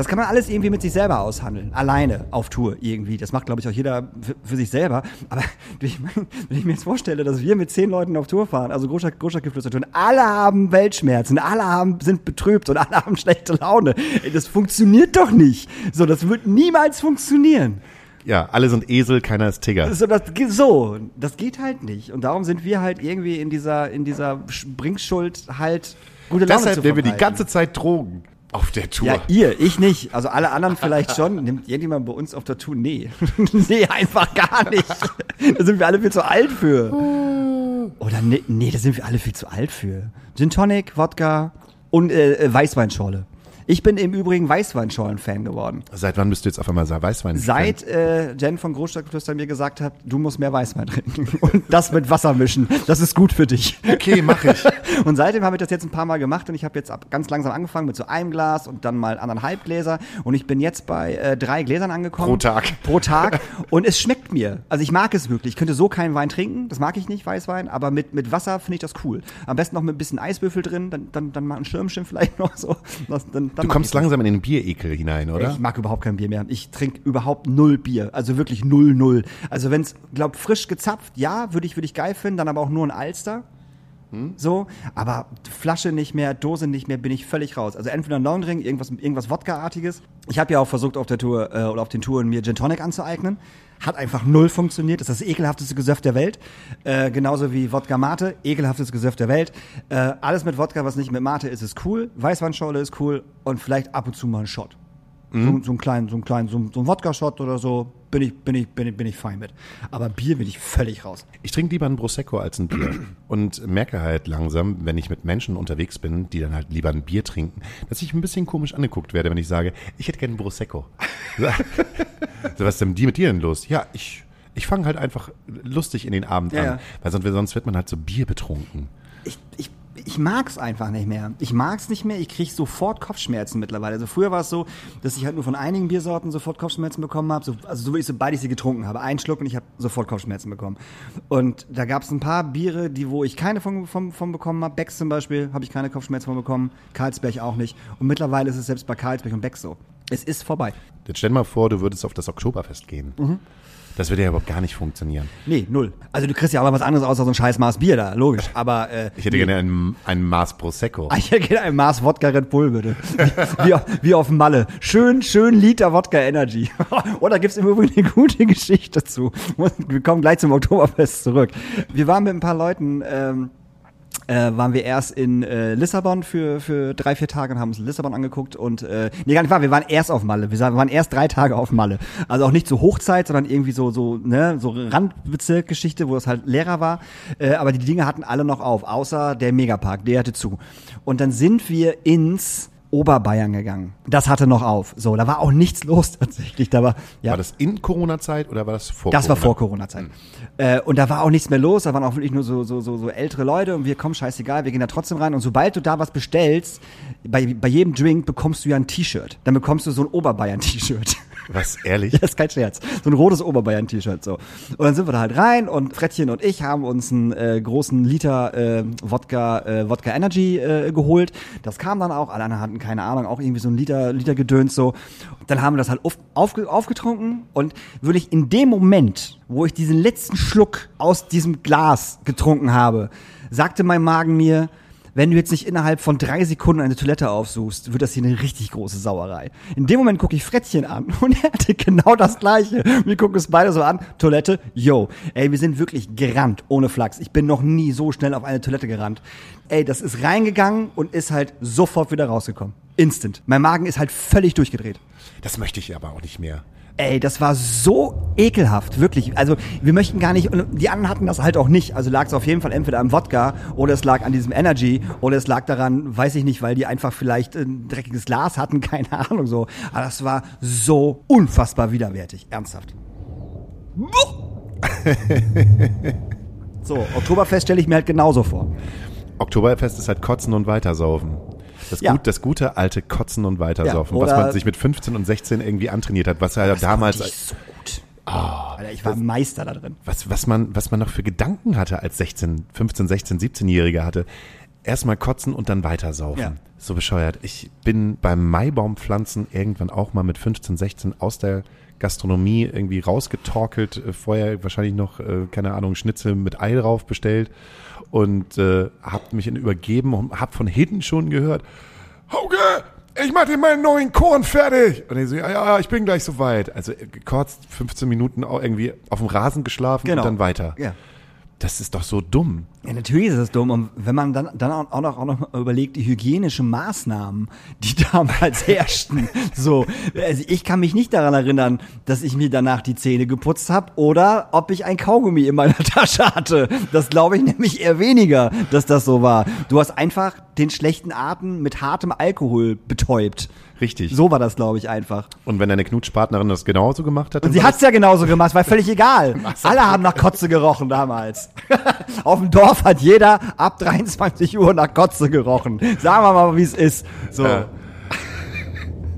Das kann man alles irgendwie mit sich selber aushandeln. Alleine auf Tour irgendwie. Das macht, glaube ich, auch jeder für, für sich selber. Aber <laughs> ich mein, wenn ich mir jetzt vorstelle, dass wir mit zehn Leuten auf Tour fahren, also Großstadt, Großstadtgeflüster tun, alle haben Weltschmerzen, alle haben, sind betrübt und alle <laughs> haben schlechte Laune. Ey, das funktioniert doch nicht. So, das wird niemals funktionieren.
Ja, alle sind Esel, keiner ist Tigger.
So, das, so, das geht halt nicht. Und darum sind wir halt irgendwie in dieser, in dieser Sch- Bringschuld halt gute Laune
Deshalb
zu
nehmen wir die ganze Zeit Drogen auf der Tour.
Ja, ihr, ich nicht. Also alle anderen vielleicht schon. Nimmt irgendjemand bei uns auf der Tour? Nee. <laughs> nee, einfach gar nicht. Da sind wir alle viel zu alt für. Oder nee, nee, da sind wir alle viel zu alt für. Gin Tonic, Wodka und äh, äh, Weißweinschorle. Ich bin im Übrigen Weißweinschorlen-Fan geworden.
Seit wann bist du jetzt auf einmal Weißwein?
Seit äh, Jen von Großstadtgeflüster mir gesagt hat, du musst mehr Weißwein trinken <laughs> und das mit Wasser mischen. Das ist gut für dich.
Okay, mach ich. <laughs>
Und seitdem habe ich das jetzt ein paar Mal gemacht und ich habe jetzt ab, ganz langsam angefangen mit so einem Glas und dann mal anderthalb Gläser und ich bin jetzt bei äh, drei Gläsern angekommen.
Pro Tag.
Pro Tag <laughs> und es schmeckt mir. Also ich mag es wirklich. Ich könnte so keinen Wein trinken, das mag ich nicht, Weißwein, aber mit, mit Wasser finde ich das cool. Am besten noch mit ein bisschen Eiswürfel drin, dann, dann, dann mal ein Schirmchen vielleicht noch so. Das, dann
Du kommst langsam in den Bierekel hinein, oder?
Ich mag überhaupt kein Bier mehr. Ich trinke überhaupt null Bier. Also wirklich null, null. Also wenn es, glaub, frisch gezapft, ja, würde ich, würde ich geil finden, dann aber auch nur ein Alster. So, aber Flasche nicht mehr, Dose nicht mehr, bin ich völlig raus. Also entweder ein Long Drink, irgendwas, irgendwas Wodka-artiges. Ich habe ja auch versucht auf der Tour äh, oder auf den Touren mir Gin Tonic anzueignen. Hat einfach null funktioniert. Das ist das ekelhafteste Gesöff der Welt. Äh, genauso wie Wodka Mate, ekelhaftes Gesöff der Welt. Äh, alles mit Wodka, was nicht mit Mate ist, ist cool. Weißweinschorle ist cool und vielleicht ab und zu mal ein Shot. So, so einen kleinen, so einen kleinen, so, ein- so ein Wodka-Shot oder so, bin ich, bin ich, bin ich, bin ich fein mit. Aber Bier bin ich völlig raus.
Ich trinke lieber ein Prosecco als ein Bier und merke halt langsam, wenn ich mit Menschen unterwegs bin, die dann halt lieber ein Bier trinken, dass ich ein bisschen komisch angeguckt werde, wenn ich sage, ich hätte gerne ein Prosecco. so, <laughs> was ist denn die mit dir denn los? Ja, ich, ich fange halt einfach lustig in den Abend
Ja,
an,
ja.
weil sonst, sonst wird man halt so Bier betrunken.
ich, ich, ich mag's einfach nicht mehr. Ich mag's nicht mehr. Ich krieg sofort Kopfschmerzen mittlerweile. Also früher war es so, dass ich halt nur von einigen Biersorten sofort Kopfschmerzen bekommen habe. So, also so wie ich sobald ich sie getrunken habe, einen Schluck und ich habe sofort Kopfschmerzen bekommen. Und da gab's ein paar Biere, die wo ich keine von, von, von bekommen habe. Becks zum Beispiel habe ich keine Kopfschmerzen von bekommen. Karlsberg auch nicht. Und mittlerweile ist es selbst bei Karlsberg und Becks so. Es ist vorbei.
Jetzt stell dir mal vor, du würdest auf das Oktoberfest gehen.
Mhm.
Das würde ja überhaupt gar nicht funktionieren.
Nee, null. Also du kriegst ja auch was anderes außer so ein scheiß Maß Bier da, logisch. Aber äh,
Ich hätte gerne ein, ein Maß Prosecco.
Ah, Ich hätte gerne ein Maß Wodka Red Bull, bitte. Wie, wie, auf- wie auf Malle. Schön, schön Liter Wodka Energy. <laughs> Oder gibt's im Übrigen eine gute Geschichte dazu. Wir kommen gleich zum Oktoberfest zurück. Wir waren mit ein paar Leuten, ähm, äh, waren wir erst in äh, Lissabon für, für drei, vier Tage und haben uns Lissabon angeguckt und äh, nee, gar nicht wahr, wir waren erst auf Malle. Wir waren erst drei Tage auf Malle. Also auch nicht zur Hochzeit, sondern irgendwie so, so, ne, so Randbezirkgeschichte, wo es halt leerer war. Äh, aber die Dinge hatten alle noch auf, außer der Megapark, der hatte zu. Und dann sind wir ins Oberbayern gegangen. Das hatte noch auf. So, da war auch nichts <laughs> los tatsächlich. Da war, ja.
War das in Corona-Zeit oder war das vor
Das war
Corona?
vor Corona-Zeit. Äh, und da war auch nichts mehr los, da waren auch wirklich nur so, so, so, so ältere Leute und wir kommen, scheißegal, wir gehen da trotzdem rein. Und sobald du da was bestellst, bei, bei jedem Drink bekommst du ja ein T-Shirt. Dann bekommst du so ein Oberbayern-T-Shirt.
Was, ehrlich? <laughs>
Das ist kein Scherz. So ein rotes Oberbayern-T-Shirt so. Und dann sind wir da halt rein und Frettchen und ich haben uns einen äh, großen Liter äh, Wodka, äh, Wodka Energy äh, geholt. Das kam dann auch. Alle anderen hatten keine Ahnung, auch irgendwie so ein Liter, Liter Gedöns so. Und dann haben wir das halt auf, aufge, aufgetrunken und wirklich in dem Moment, wo ich diesen letzten Schluck aus diesem Glas getrunken habe, sagte mein Magen mir, wenn du jetzt nicht innerhalb von drei Sekunden eine Toilette aufsuchst, wird das hier eine richtig große Sauerei. In dem Moment gucke ich Frettchen an <laughs> und er hatte genau das Gleiche. Wir gucken es beide so an. Toilette, yo. Ey, wir sind wirklich gerannt, ohne Flachs. Ich bin noch nie so schnell auf eine Toilette gerannt. Ey, das ist reingegangen und ist halt sofort wieder rausgekommen. Instant. Mein Magen ist halt völlig durchgedreht.
Das möchte ich aber auch nicht mehr.
Ey, das war so ekelhaft, wirklich. Also wir möchten gar nicht, und die anderen hatten das halt auch nicht. Also lag es auf jeden Fall entweder am Wodka oder es lag an diesem Energy oder es lag daran, weiß ich nicht, weil die einfach vielleicht ein dreckiges Glas hatten, <laughs> keine Ahnung so. Aber das war so unfassbar widerwärtig, ernsthaft. so, Oktoberfest stelle ich mir halt genauso vor.
Oktoberfest ist halt Kotzen und Weitersaufen. Das,
Ja.
gut, das gute alte Kotzen und Weitersaufen,
Ja,
was man sich mit 15 und 16 irgendwie antrainiert hat, was ja
Das
damals,
ich so gut. Alter, ich war Meister da drin.
was, was man, was man noch für Gedanken hatte als 16, 15, 16, 17-Jähriger hatte. Erstmal kotzen und dann weitersaufen.
Ja.
So bescheuert. Ich bin beim Maibaumpflanzen irgendwann auch mal mit 15, 16 aus der Gastronomie irgendwie rausgetorkelt. Äh, Vorher wahrscheinlich noch, äh, keine Ahnung, Schnitzel mit Ei drauf bestellt und äh, hab mich in übergeben und hab von hinten schon gehört, Hauke, ich mach dir meinen neuen Korn fertig. Und ich so, ja, ja, ich bin gleich soweit. Also gekotzt, 15 Minuten auch irgendwie auf dem Rasen geschlafen
Genau.
und dann weiter.
Ja.
Das ist doch so dumm.
Ja, natürlich ist es dumm. Und wenn man dann, dann auch noch, auch noch überlegt, die hygienischen Maßnahmen, die <laughs> damals herrschten. So, also ich kann mich nicht daran erinnern, dass ich mir danach die Zähne geputzt habe oder ob ich ein Kaugummi in meiner <laughs> Tasche hatte. Das glaube ich nämlich eher weniger, dass das so war. Du hast einfach den schlechten Atem mit hartem Alkohol betäubt.
Richtig.
So war das, glaube ich, einfach.
Und wenn deine Knutschpartnerin das genauso gemacht hat,
Und sie
war
hat's ja genauso gemacht, war völlig egal. <laughs> Alle haben nach Kotze gerochen damals. <laughs> Auf dem Dorf hat jeder ab 23 Uhr nach Kotze gerochen. Sagen wir mal, wie es ist. So.
Ja.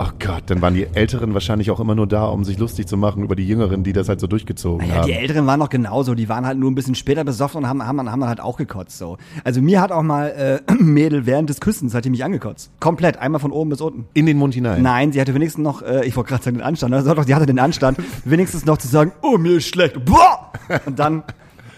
Oh Gott, dann waren die Älteren wahrscheinlich auch immer nur da, um sich lustig zu machen über die Jüngeren, die das halt so durchgezogen
Ja,
haben.
die Älteren waren noch genauso. Die waren halt nur ein bisschen später besoffen und haben, haben, haben dann halt auch gekotzt. So. Also mir hat auch mal äh, <clears throat> ein Mädel während des Küssens hat die mich angekotzt. Komplett, einmal von oben bis unten.
In den Mund hinein.
Nein, sie hatte wenigstens noch, äh, ich wollte gerade sagen den Anstand, also doch, sie hatte den Anstand, <laughs> wenigstens noch zu sagen, oh, mir ist schlecht, boah! Und dann,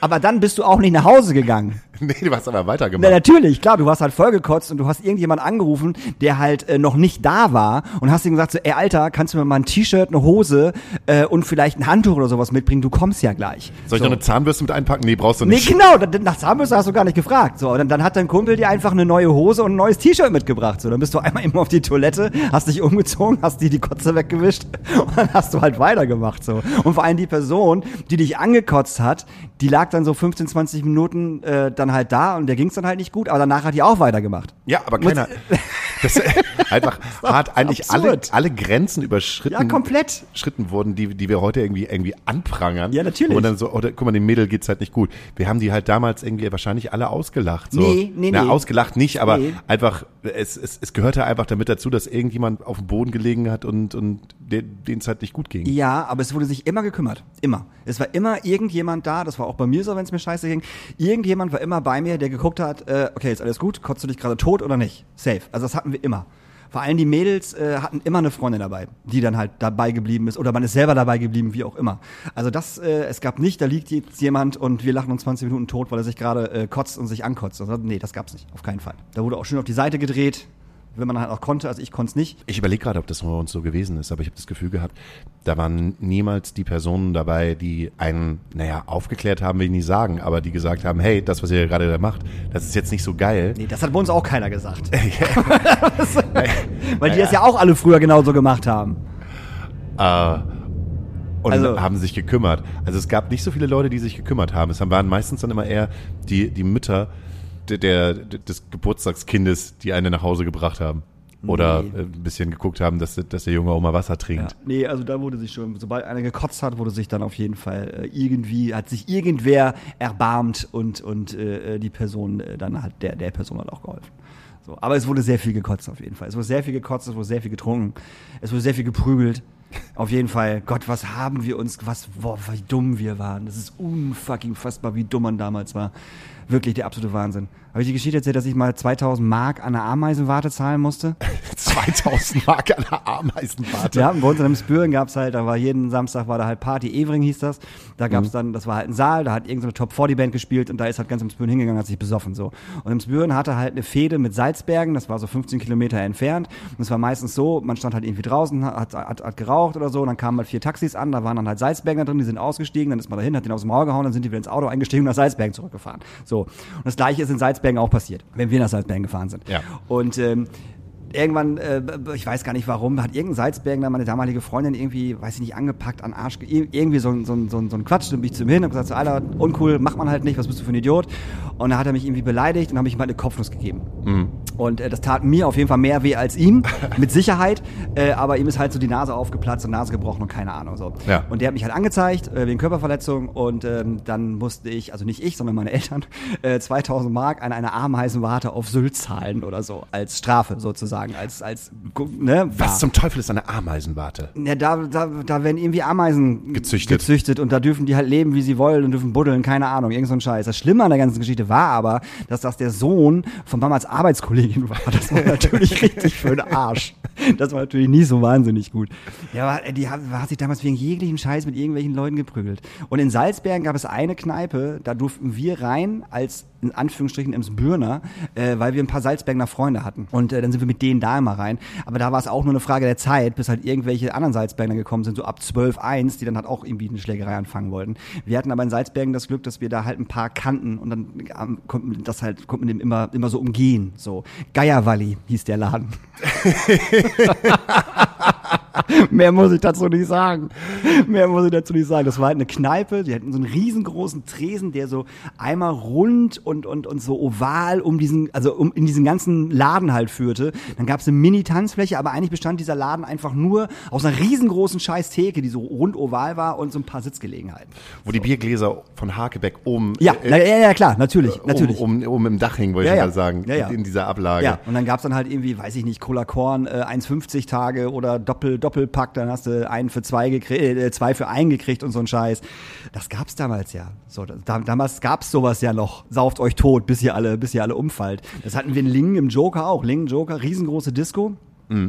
aber dann bist du auch nicht nach Hause gegangen. <laughs>
Nee, du hast aber
Na,
weitergemacht.
natürlich, klar, du warst halt vollgekotzt und du hast irgendjemand angerufen, der halt äh, noch nicht da war und hast ihm gesagt so, ey Alter, kannst du mir mal ein T-Shirt, eine Hose äh, und vielleicht ein Handtuch oder sowas mitbringen, du kommst ja gleich.
Soll ich
so.
noch eine Zahnbürste mit einpacken? Nee, brauchst du
Nee,
nicht.
genau, dann- nach Zahnbürste hast du gar nicht gefragt. So, dann, dann hat dein Kumpel dir einfach eine neue Hose und ein neues T-Shirt mitgebracht. So, dann bist du einmal eben auf die Toilette, hast dich umgezogen, hast dir die Kotze weggewischt und dann hast du halt weitergemacht. So. Und vor allem die Person, die dich angekotzt hat, die lag dann so 15, 20 Minuten äh, dann halt da und der ging's dann halt nicht gut, aber danach hat die auch weitergemacht.
Ja, aber keiner. <laughs> Das <laughs> einfach hart eigentlich alle, alle Grenzen überschritten.
Ja, komplett.
Schritten wurden, die, die wir heute irgendwie, irgendwie anprangern.
Ja, natürlich.
Und dann so, oder, guck mal, dem Mädel geht's halt nicht gut. Wir haben die halt damals irgendwie wahrscheinlich alle ausgelacht. So.
Nee, nee,
Na,
nee.
ausgelacht nicht, aber
Nee.
einfach, es, es, es gehörte einfach damit dazu, dass irgendjemand auf dem Boden gelegen hat und, und denen es halt nicht gut ging.
Ja, aber es wurde sich immer gekümmert. Immer. Es war immer irgendjemand da, das war auch bei mir so, wenn es mir scheiße ging. Irgendjemand war immer bei mir, der geguckt hat, äh, okay, ist alles gut, kotzt du dich gerade tot oder nicht? Safe. Also das hatten wir immer. Vor allem die Mädels äh, hatten immer eine Freundin dabei, die dann halt dabei geblieben ist oder man ist selber dabei geblieben, wie auch immer. Also das, äh, es gab nicht, da liegt jetzt jemand und wir lachen uns 20 Minuten tot, weil er sich gerade äh, kotzt und sich ankotzt. Also, nee, das gab's nicht, auf keinen Fall. Da wurde auch schön auf die Seite gedreht, wenn man halt auch konnte, also ich konnte es nicht.
Ich überlege gerade, ob das bei uns so gewesen ist, aber ich habe das Gefühl gehabt, da waren niemals die Personen dabei, die einen, naja, aufgeklärt haben, will ich nicht sagen, aber die gesagt haben, hey, das, was ihr gerade da macht, das ist jetzt nicht so geil.
Nee, das hat bei uns auch keiner gesagt. <laughs> <laughs> Weil die das ja auch alle früher genauso gemacht haben.
Äh, und
Also-
haben sich gekümmert. Also es gab nicht so viele Leute, die sich gekümmert haben. Es waren meistens dann immer eher die, die Mütter der, des Geburtstagskindes, die eine nach Hause gebracht haben. Oder
Nee.
äh, ein bisschen geguckt haben, dass, dass der Junge auch mal Wasser trinkt.
Nee, also da wurde sich schon, sobald einer gekotzt hat, wurde sich dann auf jeden Fall äh, irgendwie, hat sich irgendwer erbarmt und, und äh, die Person, äh, dann hat der, der Person hat auch geholfen. So, aber es wurde sehr viel gekotzt auf jeden Fall. Es wurde sehr viel gekotzt, es wurde sehr viel getrunken, es wurde sehr viel geprügelt. Auf jeden Fall, Gott, was haben wir uns, was, boah, wie dumm wir waren. Das ist unfucking fassbar, wie dumm man damals war. Wirklich der absolute Wahnsinn. Habe ich die Geschichte erzählt, dass ich mal 2000 Mark an einer Ameisenwarte zahlen musste? <laughs>
2000 Mark an der Ameisenwarte.
Ja, bei uns in einem Spüren gab's halt, da war jeden Samstag war da halt Party, Evering hieß das. Da gab's dann, das war halt ein Saal, da hat irgendeine Top 40 Band gespielt und da ist halt ganz im Spüren hingegangen, hat sich besoffen so. Und im Spüren hatte halt eine Fehde mit Salzbergen, das war so 15 Kilometer entfernt. Und es war meistens so, man stand halt irgendwie draußen, hat, hat, hat geraucht oder so, und dann kamen halt vier Taxis an, da waren dann halt Salzberger drin, die sind ausgestiegen, dann ist man dahin, hat den aus dem Maul gehauen, dann sind die wieder ins Auto eingestiegen und nach Salzbergen zurückgefahren. So. Und das gleiche ist in Salzbergen auch passiert, wenn wir nach Salzbergen gefahren sind.
Ja.
Und ähm, irgendwann, äh, ich weiß gar nicht warum, hat irgendein Salzbergner meine damalige Freundin irgendwie, weiß ich nicht, angepackt, an Arsch, ge- ir- irgendwie so, ein- so, ein- so, ein- so ein Quatsch, dann bin ich zu ihm hin und gesagt, so, Alter, uncool, macht man halt nicht, was bist du für ein Idiot? Und dann hat er mich irgendwie beleidigt und habe ich ihm halt eine Kopfnuss gegeben. Und äh, das tat mir auf jeden Fall mehr weh als ihm, <laughs> mit Sicherheit, äh, aber ihm ist halt so die Nase aufgeplatzt und Nase gebrochen und keine Ahnung so.
Ja.
Und der hat mich halt angezeigt äh, wegen Körperverletzung und ähm, dann musste ich, also nicht ich, sondern meine Eltern, <laughs> äh, 2000 Mark an einer Ameisenwarte auf Sylt zahlen oder so, als Strafe sozusagen, als, als, gu- ne,
Was
war-
zum Teufel ist eine Ameisenwarte?
ja, da, da, da werden irgendwie Ameisen
Gezüchtet.
gezüchtet und da dürfen die halt leben, wie sie wollen und dürfen buddeln, keine Ahnung, irgend so ein Scheiß. Das Schlimme an der ganzen Geschichte war aber, dass das der Sohn von Mamas Arbeitskollegin war. Das war natürlich <laughs> richtig für den Arsch. Das war natürlich nie so wahnsinnig gut. Ja, aber die hat, hat sich damals wegen jeglichen Scheiß mit irgendwelchen Leuten geprügelt. Und in Salzbergen gab es eine Kneipe, da durften wir rein als in Anführungsstrichen Emsbürner, äh, weil wir ein paar Salzbergener Freunde hatten. Und äh, dann sind wir mit denen da immer rein. Aber da war es auch nur eine Frage der Zeit, bis halt irgendwelche anderen Salzbergener gekommen sind, so ab 12, 1, die dann halt auch irgendwie eine Schlägerei anfangen wollten. Wir hatten aber in Salzbergen das Glück, dass wir da halt ein paar kannten und dann ähm, konnten das halt, konnten dem immer, immer so umgehen. So. Geierwalli hieß der Laden. <laughs> <laughs> <laughs> Mehr muss ich dazu nicht sagen. Mehr muss ich dazu nicht sagen. Das war halt eine Kneipe, die hatten so einen riesengroßen Tresen, der so einmal rund und, und, und so oval um diesen, also um in diesen ganzen Laden halt führte. Dann gab es eine Mini-Tanzfläche, aber eigentlich bestand dieser Laden einfach nur aus einer riesengroßen scheiß Theke, die so rund oval war und so ein paar Sitzgelegenheiten.
Wo die Biergläser von Hakebeck oben
Ja,
äh,
na, ja, ja, klar, natürlich, natürlich.
Um, um, um im Dach hängen, wollte
Ja,
ich
ja.
mal sagen.
Ja, ja.
In dieser Ablage.
Ja, und dann gab's dann halt irgendwie, weiß ich nicht, Cola Korn, äh, 1,50 Tage oder Doppel, Doppelpack, dann hast du einen für zwei gekriegt, äh, zwei für einen gekriegt und so ein Scheiß. Das gab's damals ja. So, da, damals gab's sowas ja noch. Sauft euch tot, bis ihr alle, bis ihr alle umfallt. Das hatten wir in Lingen im Joker auch. Lingen Joker, riesengroße Disco.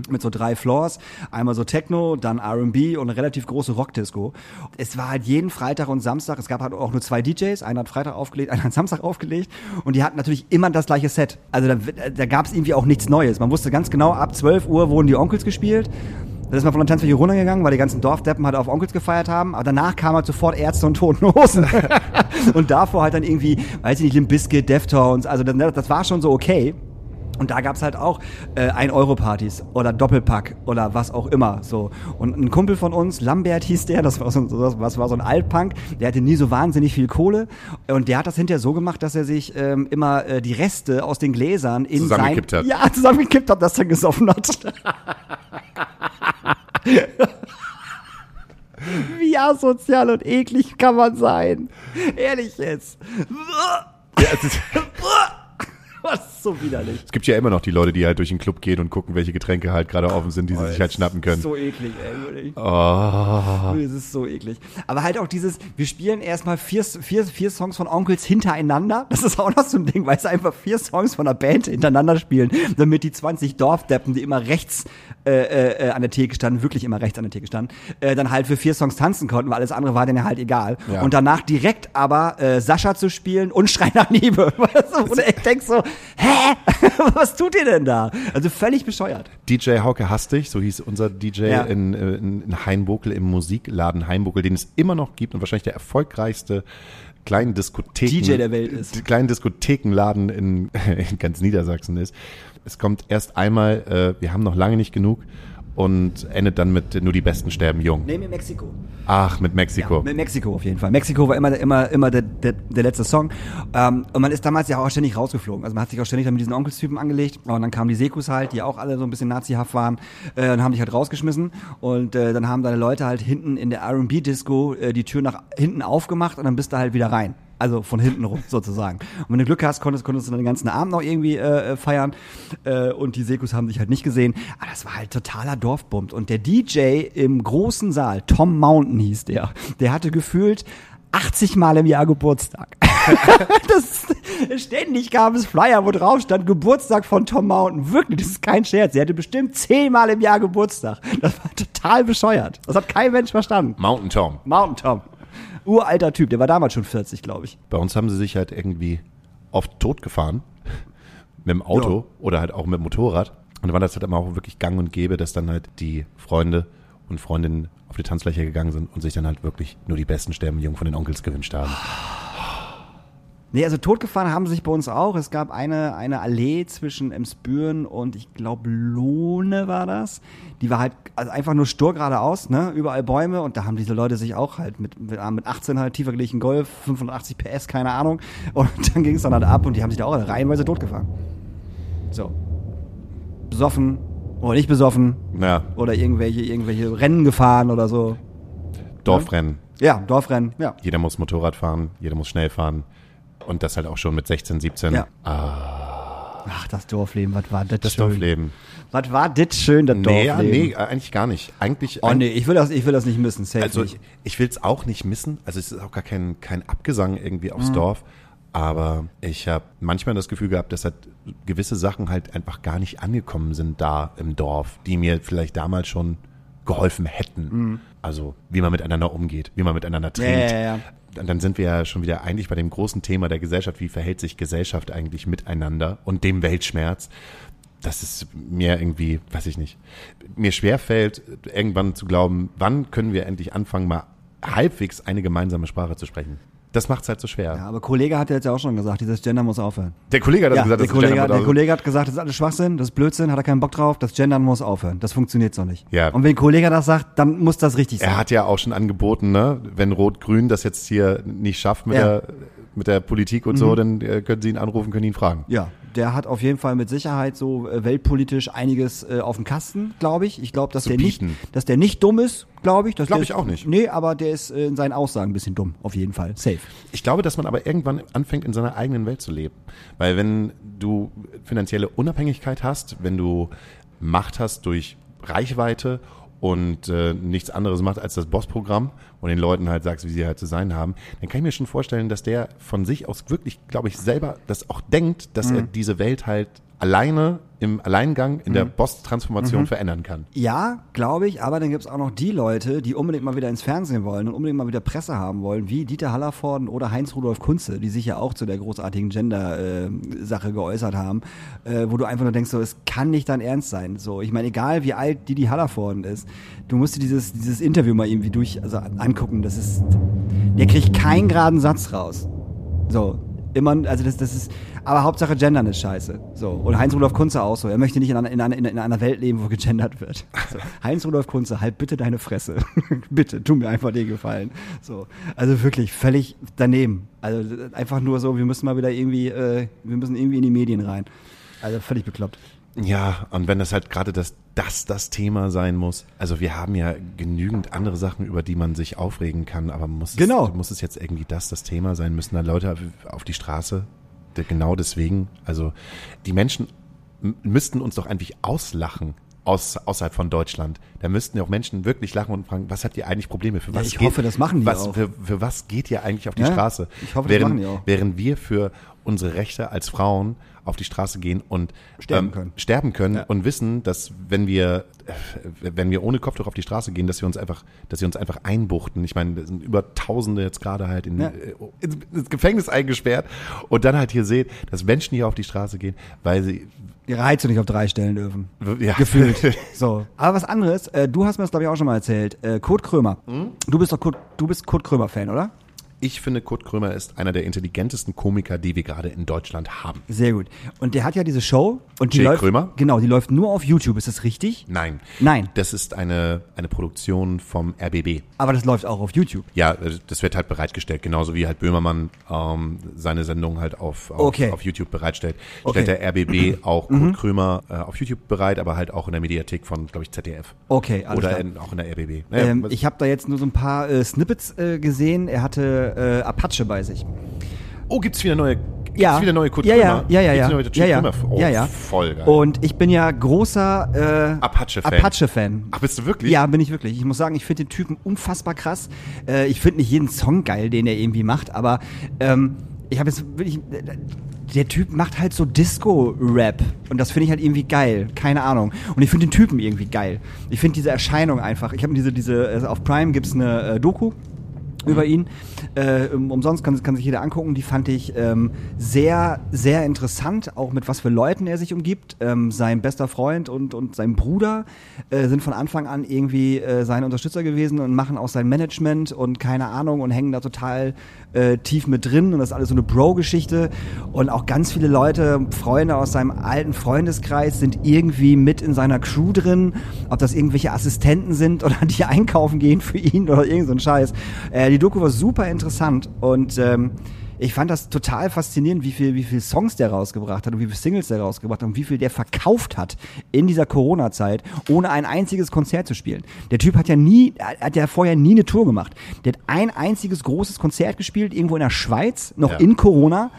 Mit so drei Floors. Einmal so Techno, dann R&B und eine relativ große Rockdisco. Es war halt jeden Freitag und Samstag. Es gab halt auch nur zwei DJs. Einer hat Freitag aufgelegt, <laughs> einer hat Samstag aufgelegt. Und die hatten natürlich immer das gleiche Set. Also da, da gab es irgendwie auch nichts Neues. Man wusste ganz genau, ab 12 Uhr wurden die Onkels gespielt. Da ist man von der Tanzfläche runtergegangen, weil die ganzen Dorfdeppen halt auf Onkels gefeiert haben. Aber danach kam halt sofort Ärzte und Toten Hosen. <laughs> und davor halt dann irgendwie, weiß ich nicht, Limp Bizkit, Deftones. Also das, das war schon so okay. Und da gab's halt auch äh, 1-Euro-Partys oder Doppelpack oder was auch immer. so. Und ein Kumpel von uns, Lambert hieß der, das war so, das war so ein Altpunk, der hatte nie so wahnsinnig viel Kohle. Und der hat das hinterher so gemacht, dass er sich ähm, immer äh, die Reste aus den Gläsern in
Zusammengekippt
sein,
hat.
Ja, zusammengekippt hat, das dann gesoffen hat. <laughs> Wie asozial und eklig kann man sein? Ehrlich jetzt.
Ja, <laughs> es, ist,
ist so widerlich.
es gibt ja immer noch die Leute, die halt durch den Club gehen und gucken, welche Getränke halt gerade offen sind, die sie sich halt schnappen können.
So eklig, ey.
Oh.
Das ist so eklig. Aber halt auch dieses, wir spielen erstmal vier, vier, vier Songs von Onkels hintereinander. Das ist auch noch so ein Ding, weil sie einfach vier Songs von einer Band hintereinander spielen, damit die 20 Dorfdeppen, die immer rechts äh, äh, an der Theke standen, wirklich immer rechts an der Theke standen, äh, dann halt für vier Songs tanzen konnten, weil alles andere war denen halt egal.
Ja.
Und danach direkt aber äh, Sascha zu spielen und Schrei nach Liebe. <laughs> Weißt du, denk so, hä? <laughs> Was tut ihr denn da? Also völlig bescheuert.
DJ Hauke Hastig, so hieß unser DJ
Ja.
in, äh, in, in Hainbuckel, im Musikladen Hainbuckel, den es immer noch gibt und wahrscheinlich der erfolgreichste kleinen Diskotheken,
DJ der Welt ist.
kleinen Diskothekenladen in, <laughs> in ganz Niedersachsen ist. Es kommt erst einmal, äh, wir haben noch lange nicht genug und endet dann mit nur die Besten sterben jung.
Nee, mir Mexiko.
Ach, mit Mexiko.
Ja, mit Mexiko auf jeden Fall. Mexiko war immer, immer, immer der, der, der letzte Song. Ähm, und man ist damals ja auch ständig rausgeflogen. Also man hat sich auch ständig dann mit diesen Onkelstypen angelegt. Und dann kamen die Sekus halt, die auch alle so ein bisschen nazihaft waren, äh, und haben dich halt rausgeschmissen. Und äh, dann haben deine Leute halt hinten in der R&B-Disco äh, die Tür nach hinten aufgemacht und dann bist du halt wieder rein. Also von hinten rum <laughs> sozusagen. Und wenn du Glück hast, konntest, konntest du dann den ganzen Abend noch irgendwie äh, äh, feiern. Äh, und die Sekus haben dich halt nicht gesehen. Aber das war halt totaler Dorfbummt. Und der DJ im großen Saal, Tom Mountain hieß der, der hatte gefühlt 80 Mal im Jahr Geburtstag. <laughs> das, ständig gab es Flyer, wo drauf stand Geburtstag von Tom Mountain. Wirklich, das ist kein Scherz. Er hatte bestimmt 10 Mal im Jahr Geburtstag. Das war total bescheuert. Das hat kein Mensch verstanden.
Mountain Tom.
Mountain Tom. Uralter Typ, der war damals schon 40, glaube ich.
Bei uns haben sie sich halt irgendwie oft totgefahren. <laughs> Mit dem Auto
Ja.
oder halt auch mit dem Motorrad. Und dann war das halt immer auch wirklich gang und gäbe, dass dann halt die Freunde und Freundinnen auf die Tanzfläche gegangen sind und sich dann halt wirklich nur die besten Sterben jung von den Onkels gewünscht haben. <sighs>
Nee, also totgefahren haben sie sich bei uns auch. Es gab eine, eine Allee zwischen Emsbüren und ich glaube Lohne war das. Die war halt also einfach nur stur geradeaus, ne? Überall Bäume und da haben diese Leute sich auch halt mit, mit, mit 18 halt tiefer gelegten Golf, 580 PS, keine Ahnung. <laughs> Und dann ging es dann halt ab und die haben sich da auch reihenweise totgefahren. So. Besoffen oder nicht besoffen
Ja,
oder irgendwelche, irgendwelche Rennen gefahren oder so.
Dorfrennen.
Ja, Dorfrennen, ja.
Jeder muss Motorrad fahren, jeder muss schnell fahren. Und das halt auch schon mit 16, 17.
Ja.
Ah,
Ach, das Dorfleben, was war das
das
schön.
Dorfleben.
Was war das schön, das
Nee, ja,
Dorfleben?
nee, eigentlich gar nicht. Eigentlich,
Oh nee, ich will das, ich will das nicht missen, safe
Also
nicht.
ich, ich will es auch nicht missen. Also es ist auch gar kein, kein Abgesang irgendwie
Mhm.
aufs Dorf. Aber ich habe manchmal das Gefühl gehabt, dass halt gewisse Sachen halt einfach gar nicht angekommen sind da im Dorf, die mir vielleicht damals schon geholfen hätten. Also wie man miteinander umgeht, wie man miteinander
Mhm. Ja,
trinkt.
ja, ja.
Dann sind wir ja schon wieder eigentlich bei dem großen Thema der Gesellschaft. Wie verhält sich Gesellschaft eigentlich miteinander und dem Weltschmerz? Das ist mir irgendwie, weiß ich nicht, mir schwerfällt, irgendwann zu glauben, wann können wir endlich anfangen, mal halbwegs eine gemeinsame Sprache zu sprechen. Das macht's halt so schwer.
Ja, aber Kollege hat ja jetzt ja auch schon gesagt, dieses Gender muss aufhön.
Der Kollege hat das
Ja,
gesagt,
der,
das
Kollege,
Gender
der Kollege hat gesagt, das ist alles Schwachsinn, das ist Blödsinn, hat er keinen Bock drauf, das Gendern muss aufhören. Das funktioniert so nicht.
Ja.
Und wenn Kollege das sagt, dann muss das richtig sein.
Er hat ja auch schon angeboten, ne, wenn Rot-Grün das jetzt hier nicht schafft mit,
Ja. Mhm.
der, mit der Politik und so, dann äh, können Sie ihn anrufen, können ihn fragen.
Ja, der hat auf jeden Fall mit Sicherheit so äh, weltpolitisch einiges äh, auf dem Kasten, glaube ich. Ich glaube, dass
Zu
der nicht,
bieten.
dass der nicht dumm ist, glaube ich. Das
Glaub
der
ich auch nicht.
Nee, aber der ist äh, in seinen Aussagen ein bisschen dumm, auf jeden Fall. Safe.
Ich glaube, dass man aber irgendwann anfängt, in seiner eigenen Welt zu leben. Weil wenn du finanzielle Unabhängigkeit hast, wenn du Macht hast durch Reichweite und äh, nichts anderes macht als das Bossprogramm und den Leuten halt sagst, wie sie halt zu sein haben, dann kann ich mir schon vorstellen, dass der von sich aus wirklich, glaube ich, selber das auch denkt, dass er diese Welt halt alleine im Alleingang in der Boss-Transformation verändern kann.
Ja, glaube ich, aber dann gibt's auch noch die Leute, die unbedingt mal wieder ins Fernsehen wollen und unbedingt mal wieder Presse haben wollen, wie Dieter Hallervorden oder Heinz-Rudolf Kunze, die sich ja auch zu der großartigen Gender-Sache geäußert haben, äh, wo du einfach nur denkst, so, es kann nicht dein Ernst sein. So, ich meine, egal wie alt Didi Hallervorden ist, du musst dir dieses, dieses Interview mal irgendwie durch, also angucken, das ist, der kriegt keinen geraden Satz raus. So, immer, also das, das ist, aber Hauptsache Gendern ist scheiße. So. Und Heinz-Rudolf Kunze auch so. Er möchte nicht in einer, in einer, in einer Welt leben, wo gegendert wird. So. <laughs> Heinz-Rudolf Kunze, halt bitte deine Fresse. <laughs> bitte, tu mir einfach den Gefallen. So. Also wirklich völlig daneben. Also einfach nur so, wir müssen mal wieder irgendwie, äh, wir müssen irgendwie in die Medien rein. Also völlig bekloppt.
Ja, und wenn das halt gerade das, das das Thema sein muss. Also wir haben ja genügend andere Sachen, über die man sich aufregen kann, aber muss,
Genau.
es, muss es jetzt irgendwie das das Thema sein? Müssen da Leute auf- die Straße? Genau deswegen. Also die Menschen müssten uns doch eigentlich auslachen. Aus, außerhalb von Deutschland. Da müssten ja auch Menschen wirklich lachen und fragen, was habt ihr eigentlich Probleme? Für
Ja,
was
ich hoffe, das machen die
was,
auch.
Für, für was geht ihr eigentlich auf die
Ja,
Straße?
ich hoffe, das
während,
machen die auch.
während wir für unsere Rechte als Frauen auf die Straße gehen und
Sterben
ähm,
können.
sterben können
Ja.
und wissen, dass wenn wir äh, wenn wir ohne Kopftuch auf die Straße gehen, dass wir uns einfach, dass sie uns einfach einbuchten. Ich meine, sind über Tausende jetzt gerade halt in,
Ja.
äh, ins, ins Gefängnis eingesperrt und dann halt hier seht, dass Menschen hier auf die Straße gehen, weil sie
Ihre Heizung nicht auf drei stellen dürfen.
ja,
Gefühlt. <laughs> So. Aber was anderes, äh, du hast mir das glaube ich auch schon mal erzählt. Äh, Kurt Krömer. Du bist doch Kurt, du bist Kurt Krömer Fan, oder?
Ich finde, Kurt Krömer ist einer der intelligentesten Komiker, die wir gerade in Deutschland haben.
Sehr gut. Und der hat ja diese Show und die
Jay
läuft
Krömer?
genau, die läuft nur auf YouTube, ist das richtig?
Nein.
Nein.
Das ist eine, eine Produktion vom RBB.
Aber das läuft auch auf YouTube.
Ja, äh, das wird halt bereitgestellt, genauso wie halt Böhmermann ähm, seine Sendung halt auf, auf,
Okay.
auf YouTube bereitstellt.
Okay. Mhm.
Stellt der RBB <clears throat> auch Kurt Krömer äh, auf YouTube bereit, aber halt auch in der Mediathek von, glaube ich, ZDF.
Okay, alles
Oder in, auch in der RBB. Naja,
Ähm, ich habe da jetzt nur so ein paar äh, Snippets äh, gesehen. Er hatte äh, Apache bei sich.
oh, gibt's wieder neue, gibt's
Ja.
wieder neue Kurt
ja, ja, ja, ja, ja. ja, ja.
Krömer? Oh,
ja, ja.
voll geil.
Und ich bin ja großer äh,
Apache-Fan.
Apache-Fan.
Ach, bist du wirklich?
Ja, bin ich wirklich. Ich muss sagen, ich finde den Typen unfassbar krass. Äh, ich finde nicht jeden Song geil, den er irgendwie macht, aber ähm, ich habe jetzt wirklich. Der Typ macht halt so Disco-Rap und das finde ich halt irgendwie geil. Keine Ahnung. Und ich finde den Typen irgendwie geil. Ich finde diese Erscheinung einfach. Ich habe diese, diese, also auf Prime gibt's eine äh, Doku über ihn. Äh, um- umsonst kann, kann sich jeder angucken. Die fand ich ähm, sehr, sehr interessant, auch mit was für Leuten er sich umgibt. Ähm, sein bester Freund und, und sein Bruder äh, sind von Anfang an irgendwie äh, seine Unterstützer gewesen und machen auch sein Management und keine Ahnung und hängen da total äh, tief mit drin und das ist alles so eine Bro-Geschichte und auch ganz viele Leute, Freunde aus seinem alten Freundeskreis sind irgendwie mit in seiner Crew drin, ob das irgendwelche Assistenten sind <laughs> oder die einkaufen gehen für ihn oder irgend so ein Scheiß. Äh, die Doku war super interessant und ähm, ich fand das total faszinierend, wie viel, wie viel Songs der rausgebracht hat und wie viele Singles der rausgebracht hat und wie viel der verkauft hat in dieser Corona-Zeit, ohne ein einziges Konzert zu spielen. Der Typ hat ja nie, hat ja vorher nie eine Tour gemacht. Der hat ein einziges großes Konzert gespielt, irgendwo in der Schweiz, noch
Ja.
in Corona.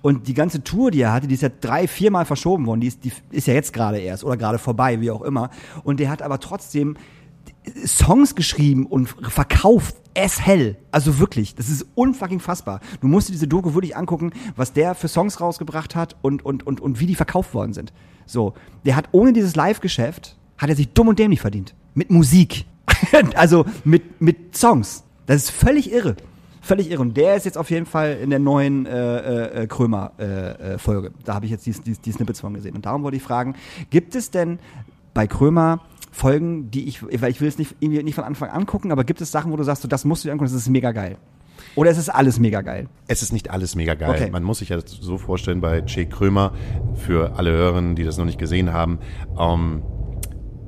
Und die ganze Tour, die er hatte, die ist ja drei, viermal verschoben worden. Die ist, die ist ja jetzt gerade erst oder gerade vorbei, wie auch immer. Und der hat aber trotzdem Songs geschrieben und verkauft es hell. Also wirklich, das ist unfucking fassbar. Du musst dir diese Doku wirklich angucken, was der für Songs rausgebracht hat und, und, und, und wie die verkauft worden sind. So, der hat ohne dieses Live-Geschäft, hat er sich dumm und dämlich verdient. Mit Musik. <laughs> also mit, mit Songs. Das ist völlig irre. Völlig irre. Und der ist jetzt auf jeden Fall in der neuen äh, äh, Krömer-Folge. Äh, äh, Folge. da habe ich jetzt die, die, die Snippets von gesehen. Und darum wollte ich fragen, gibt es denn bei Krömer Folgen, die ich, weil ich will es nicht, irgendwie nicht von Anfang an gucken, aber gibt es Sachen, wo du sagst, so, das musst du dir angucken, das ist mega geil? Oder ist es alles mega geil?
Es ist nicht alles mega geil.
Okay.
Man muss sich ja so vorstellen bei Jay Krömer, für alle Hörerinnen, die das noch nicht gesehen haben, ähm,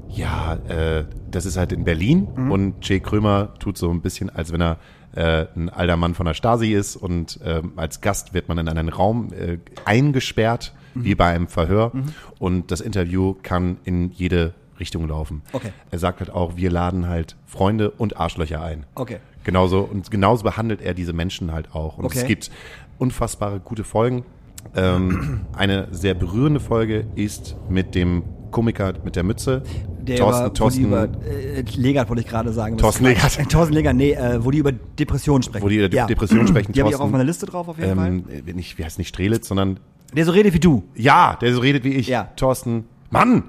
ja, äh, das ist halt in Berlin
Mhm.
und Jay Krömer tut so ein bisschen, als wenn er äh, ein alter Mann von der Stasi ist und ähm, als Gast wird man in einen Raum äh, eingesperrt,
Mhm.
wie bei einem Verhör und das Interview kann in jede Richtung laufen.
Okay.
Er sagt halt auch, wir laden halt Freunde und Arschlöcher ein.
Okay.
Genauso und genauso behandelt er diese Menschen halt auch. Und
Okay.
es gibt unfassbare gute Folgen. Ähm, eine sehr berührende Folge ist mit dem Komiker mit der Mütze.
Der
Thorsten,
über,
Thorsten,
über äh, Legert wollte ich gerade sagen.
Thorsten. Legert.
Äh, Thorsten Legert, nee, äh, wo die über Depressionen sprechen.
Wo die über De- Depressionen <clears throat> sprechen,
Die habe ich auch auf meiner Liste drauf auf jeden
ähm, nicht, wie heißt nicht Strelitz, sondern
Fall. Der so redet wie du.
ja, der so redet wie ich.
Ja.
Thorsten Mann!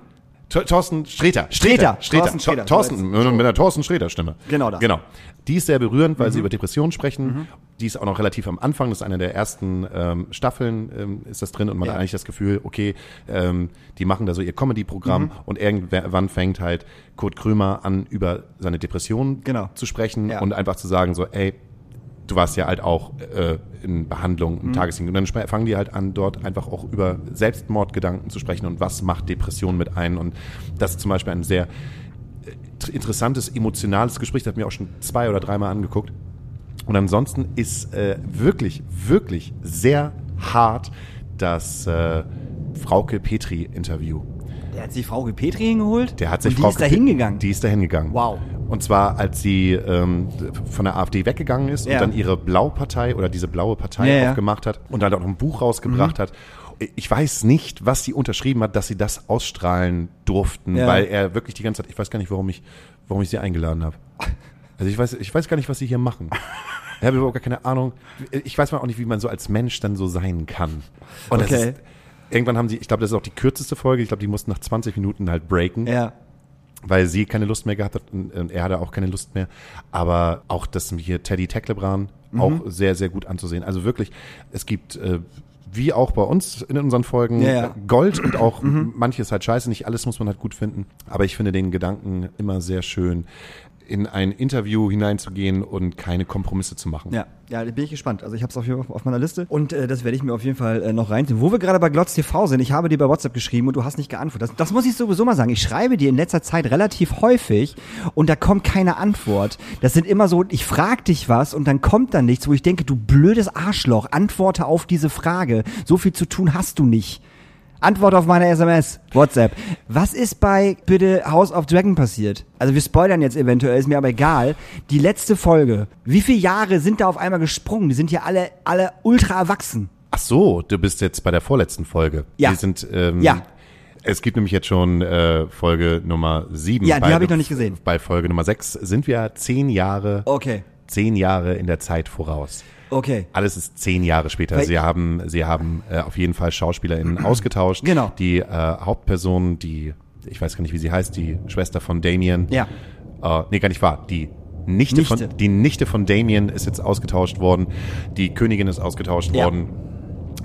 Thorsten Sträter.
Sträter.
Sträter.
Thorsten Sträter.
Thorsten, mit der Thorsten Sträter Stimme.
Genau das.
Genau. Die ist sehr berührend, weil sie über Depressionen sprechen. Die ist auch noch relativ am Anfang. Das ist eine der ersten ähm, Staffeln, ähm, ist das drin. Und man
Ja.
hat eigentlich das Gefühl, okay, ähm, die machen da so ihr Comedy-Programm und irgendwann fängt halt Kurt Krömer an, über seine Depressionen
Genau.
zu sprechen
Ja.
und einfach zu sagen so, ey, du warst ja halt auch äh, in Behandlung,
Mhm.
im Tagesdienst. Und dann fangen die halt an, dort einfach auch über Selbstmordgedanken zu sprechen und was macht Depression mit ein. Und das ist zum Beispiel ein sehr äh, interessantes, emotionales Gespräch. Das hat mir auch schon zwei oder dreimal angeguckt. Und ansonsten ist äh, wirklich, wirklich sehr hart das äh, Frauke Petri-Interview.
Der hat sich Frau Petri hingeholt?
Der hat sich
und die
Frau
ist da hingegangen.
Die ist da hingegangen.
Wow.
Und zwar, als sie ähm, von der AfD weggegangen ist
Ja.
und dann ihre Blaupartei oder diese blaue Partei
Ja, ja.
aufgemacht hat und dann auch noch ein Buch rausgebracht hat. Ich weiß nicht, was sie unterschrieben hat, dass sie das ausstrahlen durften, weil er wirklich die ganze Zeit, ich weiß gar nicht, warum ich, warum ich sie eingeladen habe. Also ich weiß, ich weiß gar nicht, was sie hier machen. Ich habe überhaupt gar keine Ahnung. Ich weiß mal auch nicht, wie man so als Mensch dann so sein kann. Und das
Okay.
ist, irgendwann haben sie, ich glaube, das ist auch die kürzeste Folge. Ich glaube, die mussten nach 20 Minuten halt breaken
Ja.
weil sie keine Lust mehr gehabt hat und und er hatte auch keine Lust mehr. Aber auch das hier Teddy Tecklebran auch sehr, sehr gut anzusehen. Also wirklich, es gibt, äh, wie auch bei uns in unseren Folgen,
Ja, ja.
Gold und auch manches halt scheiße. Nicht alles muss man halt gut finden. Aber ich finde den Gedanken immer sehr schön, in ein Interview hineinzugehen und keine Kompromisse zu machen.
Ja, ja, da bin ich gespannt. Also ich habe es auf, auf meiner Liste und äh, das werde ich mir auf jeden Fall äh, noch reinziehen. Wo wir gerade bei Glotz TV sind, ich habe dir bei WhatsApp geschrieben und du hast nicht geantwortet. Das, das muss ich sowieso mal sagen. Ich schreibe dir in letzter Zeit relativ häufig und da kommt keine Antwort. Das sind immer so, ich frage dich was und dann kommt dann nichts, wo ich denke, du blödes Arschloch, antworte auf diese Frage. So viel zu tun hast du nicht. Antwort auf meine SMS, WhatsApp. Was ist bei bitte House of Dragon passiert? Also wir spoilern jetzt eventuell, ist mir aber egal. Die letzte Folge. Wie viele Jahre sind da auf einmal gesprungen? Die sind ja alle, alle ultra erwachsen.
Ach so, du bist jetzt bei der vorletzten Folge.
Ja.
Die sind, ähm,
Ja.
Es gibt nämlich jetzt schon äh, Folge Nummer sieben.
Ja, die habe ich noch nicht gesehen.
Bei Folge Nummer sechs sind wir zehn Jahre,
Okay,
zehn Jahre in der Zeit voraus.
Okay.
Alles ist zehn Jahre später.
Weil-
Sie haben, sie haben äh, auf jeden Fall SchauspielerInnen <clears throat> ausgetauscht.
Genau.
Die äh, Hauptperson, die, ich weiß gar nicht, wie sie heißt, die Schwester von Damien.
Ja.
Äh, nee, gar nicht wahr. Die Nichte,
Nichte.
Von, die Nichte von Damien ist jetzt ausgetauscht worden. Die Königin ist ausgetauscht
Ja.
worden.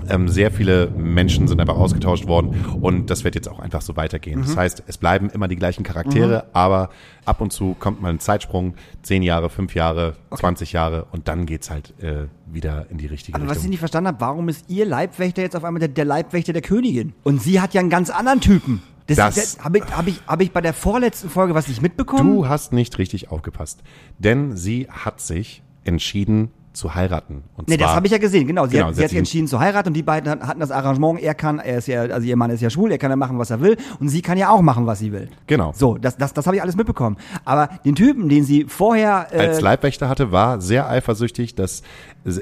Ähm, sehr viele Menschen sind einfach ausgetauscht worden und das wird jetzt auch einfach so weitergehen.
Mhm.
Das heißt, es bleiben immer die gleichen Charaktere, aber ab und zu kommt mal ein Zeitsprung, zehn Jahre, fünf Jahre, 20 Jahre und dann geht's halt äh, wieder in die richtige
Aber was ich
Richtung.
nicht verstanden habe, warum ist ihr Leibwächter jetzt auf einmal der, der Leibwächter der Königin? Und sie hat ja einen ganz anderen Typen. Das,
Das-
das habe ich, hab ich, hab ich bei der vorletzten Folge was nicht mitbekommen?
Du hast nicht richtig aufgepasst, denn sie hat sich entschieden zu heiraten. Und
Nee,
zwar,
das habe ich ja gesehen, genau. Sie
Genau,
hat,
sie hat
sich entschieden zu heiraten und die beiden hat- hatten das Arrangement, er kann, er ist ja, also ihr Mann ist ja schwul, er kann ja machen, was er will und sie kann ja auch machen, was sie will.
Genau.
So, das, das, das habe ich alles mitbekommen. Aber den Typen, den sie vorher, äh,
als Leibwächter hatte, war sehr eifersüchtig, dass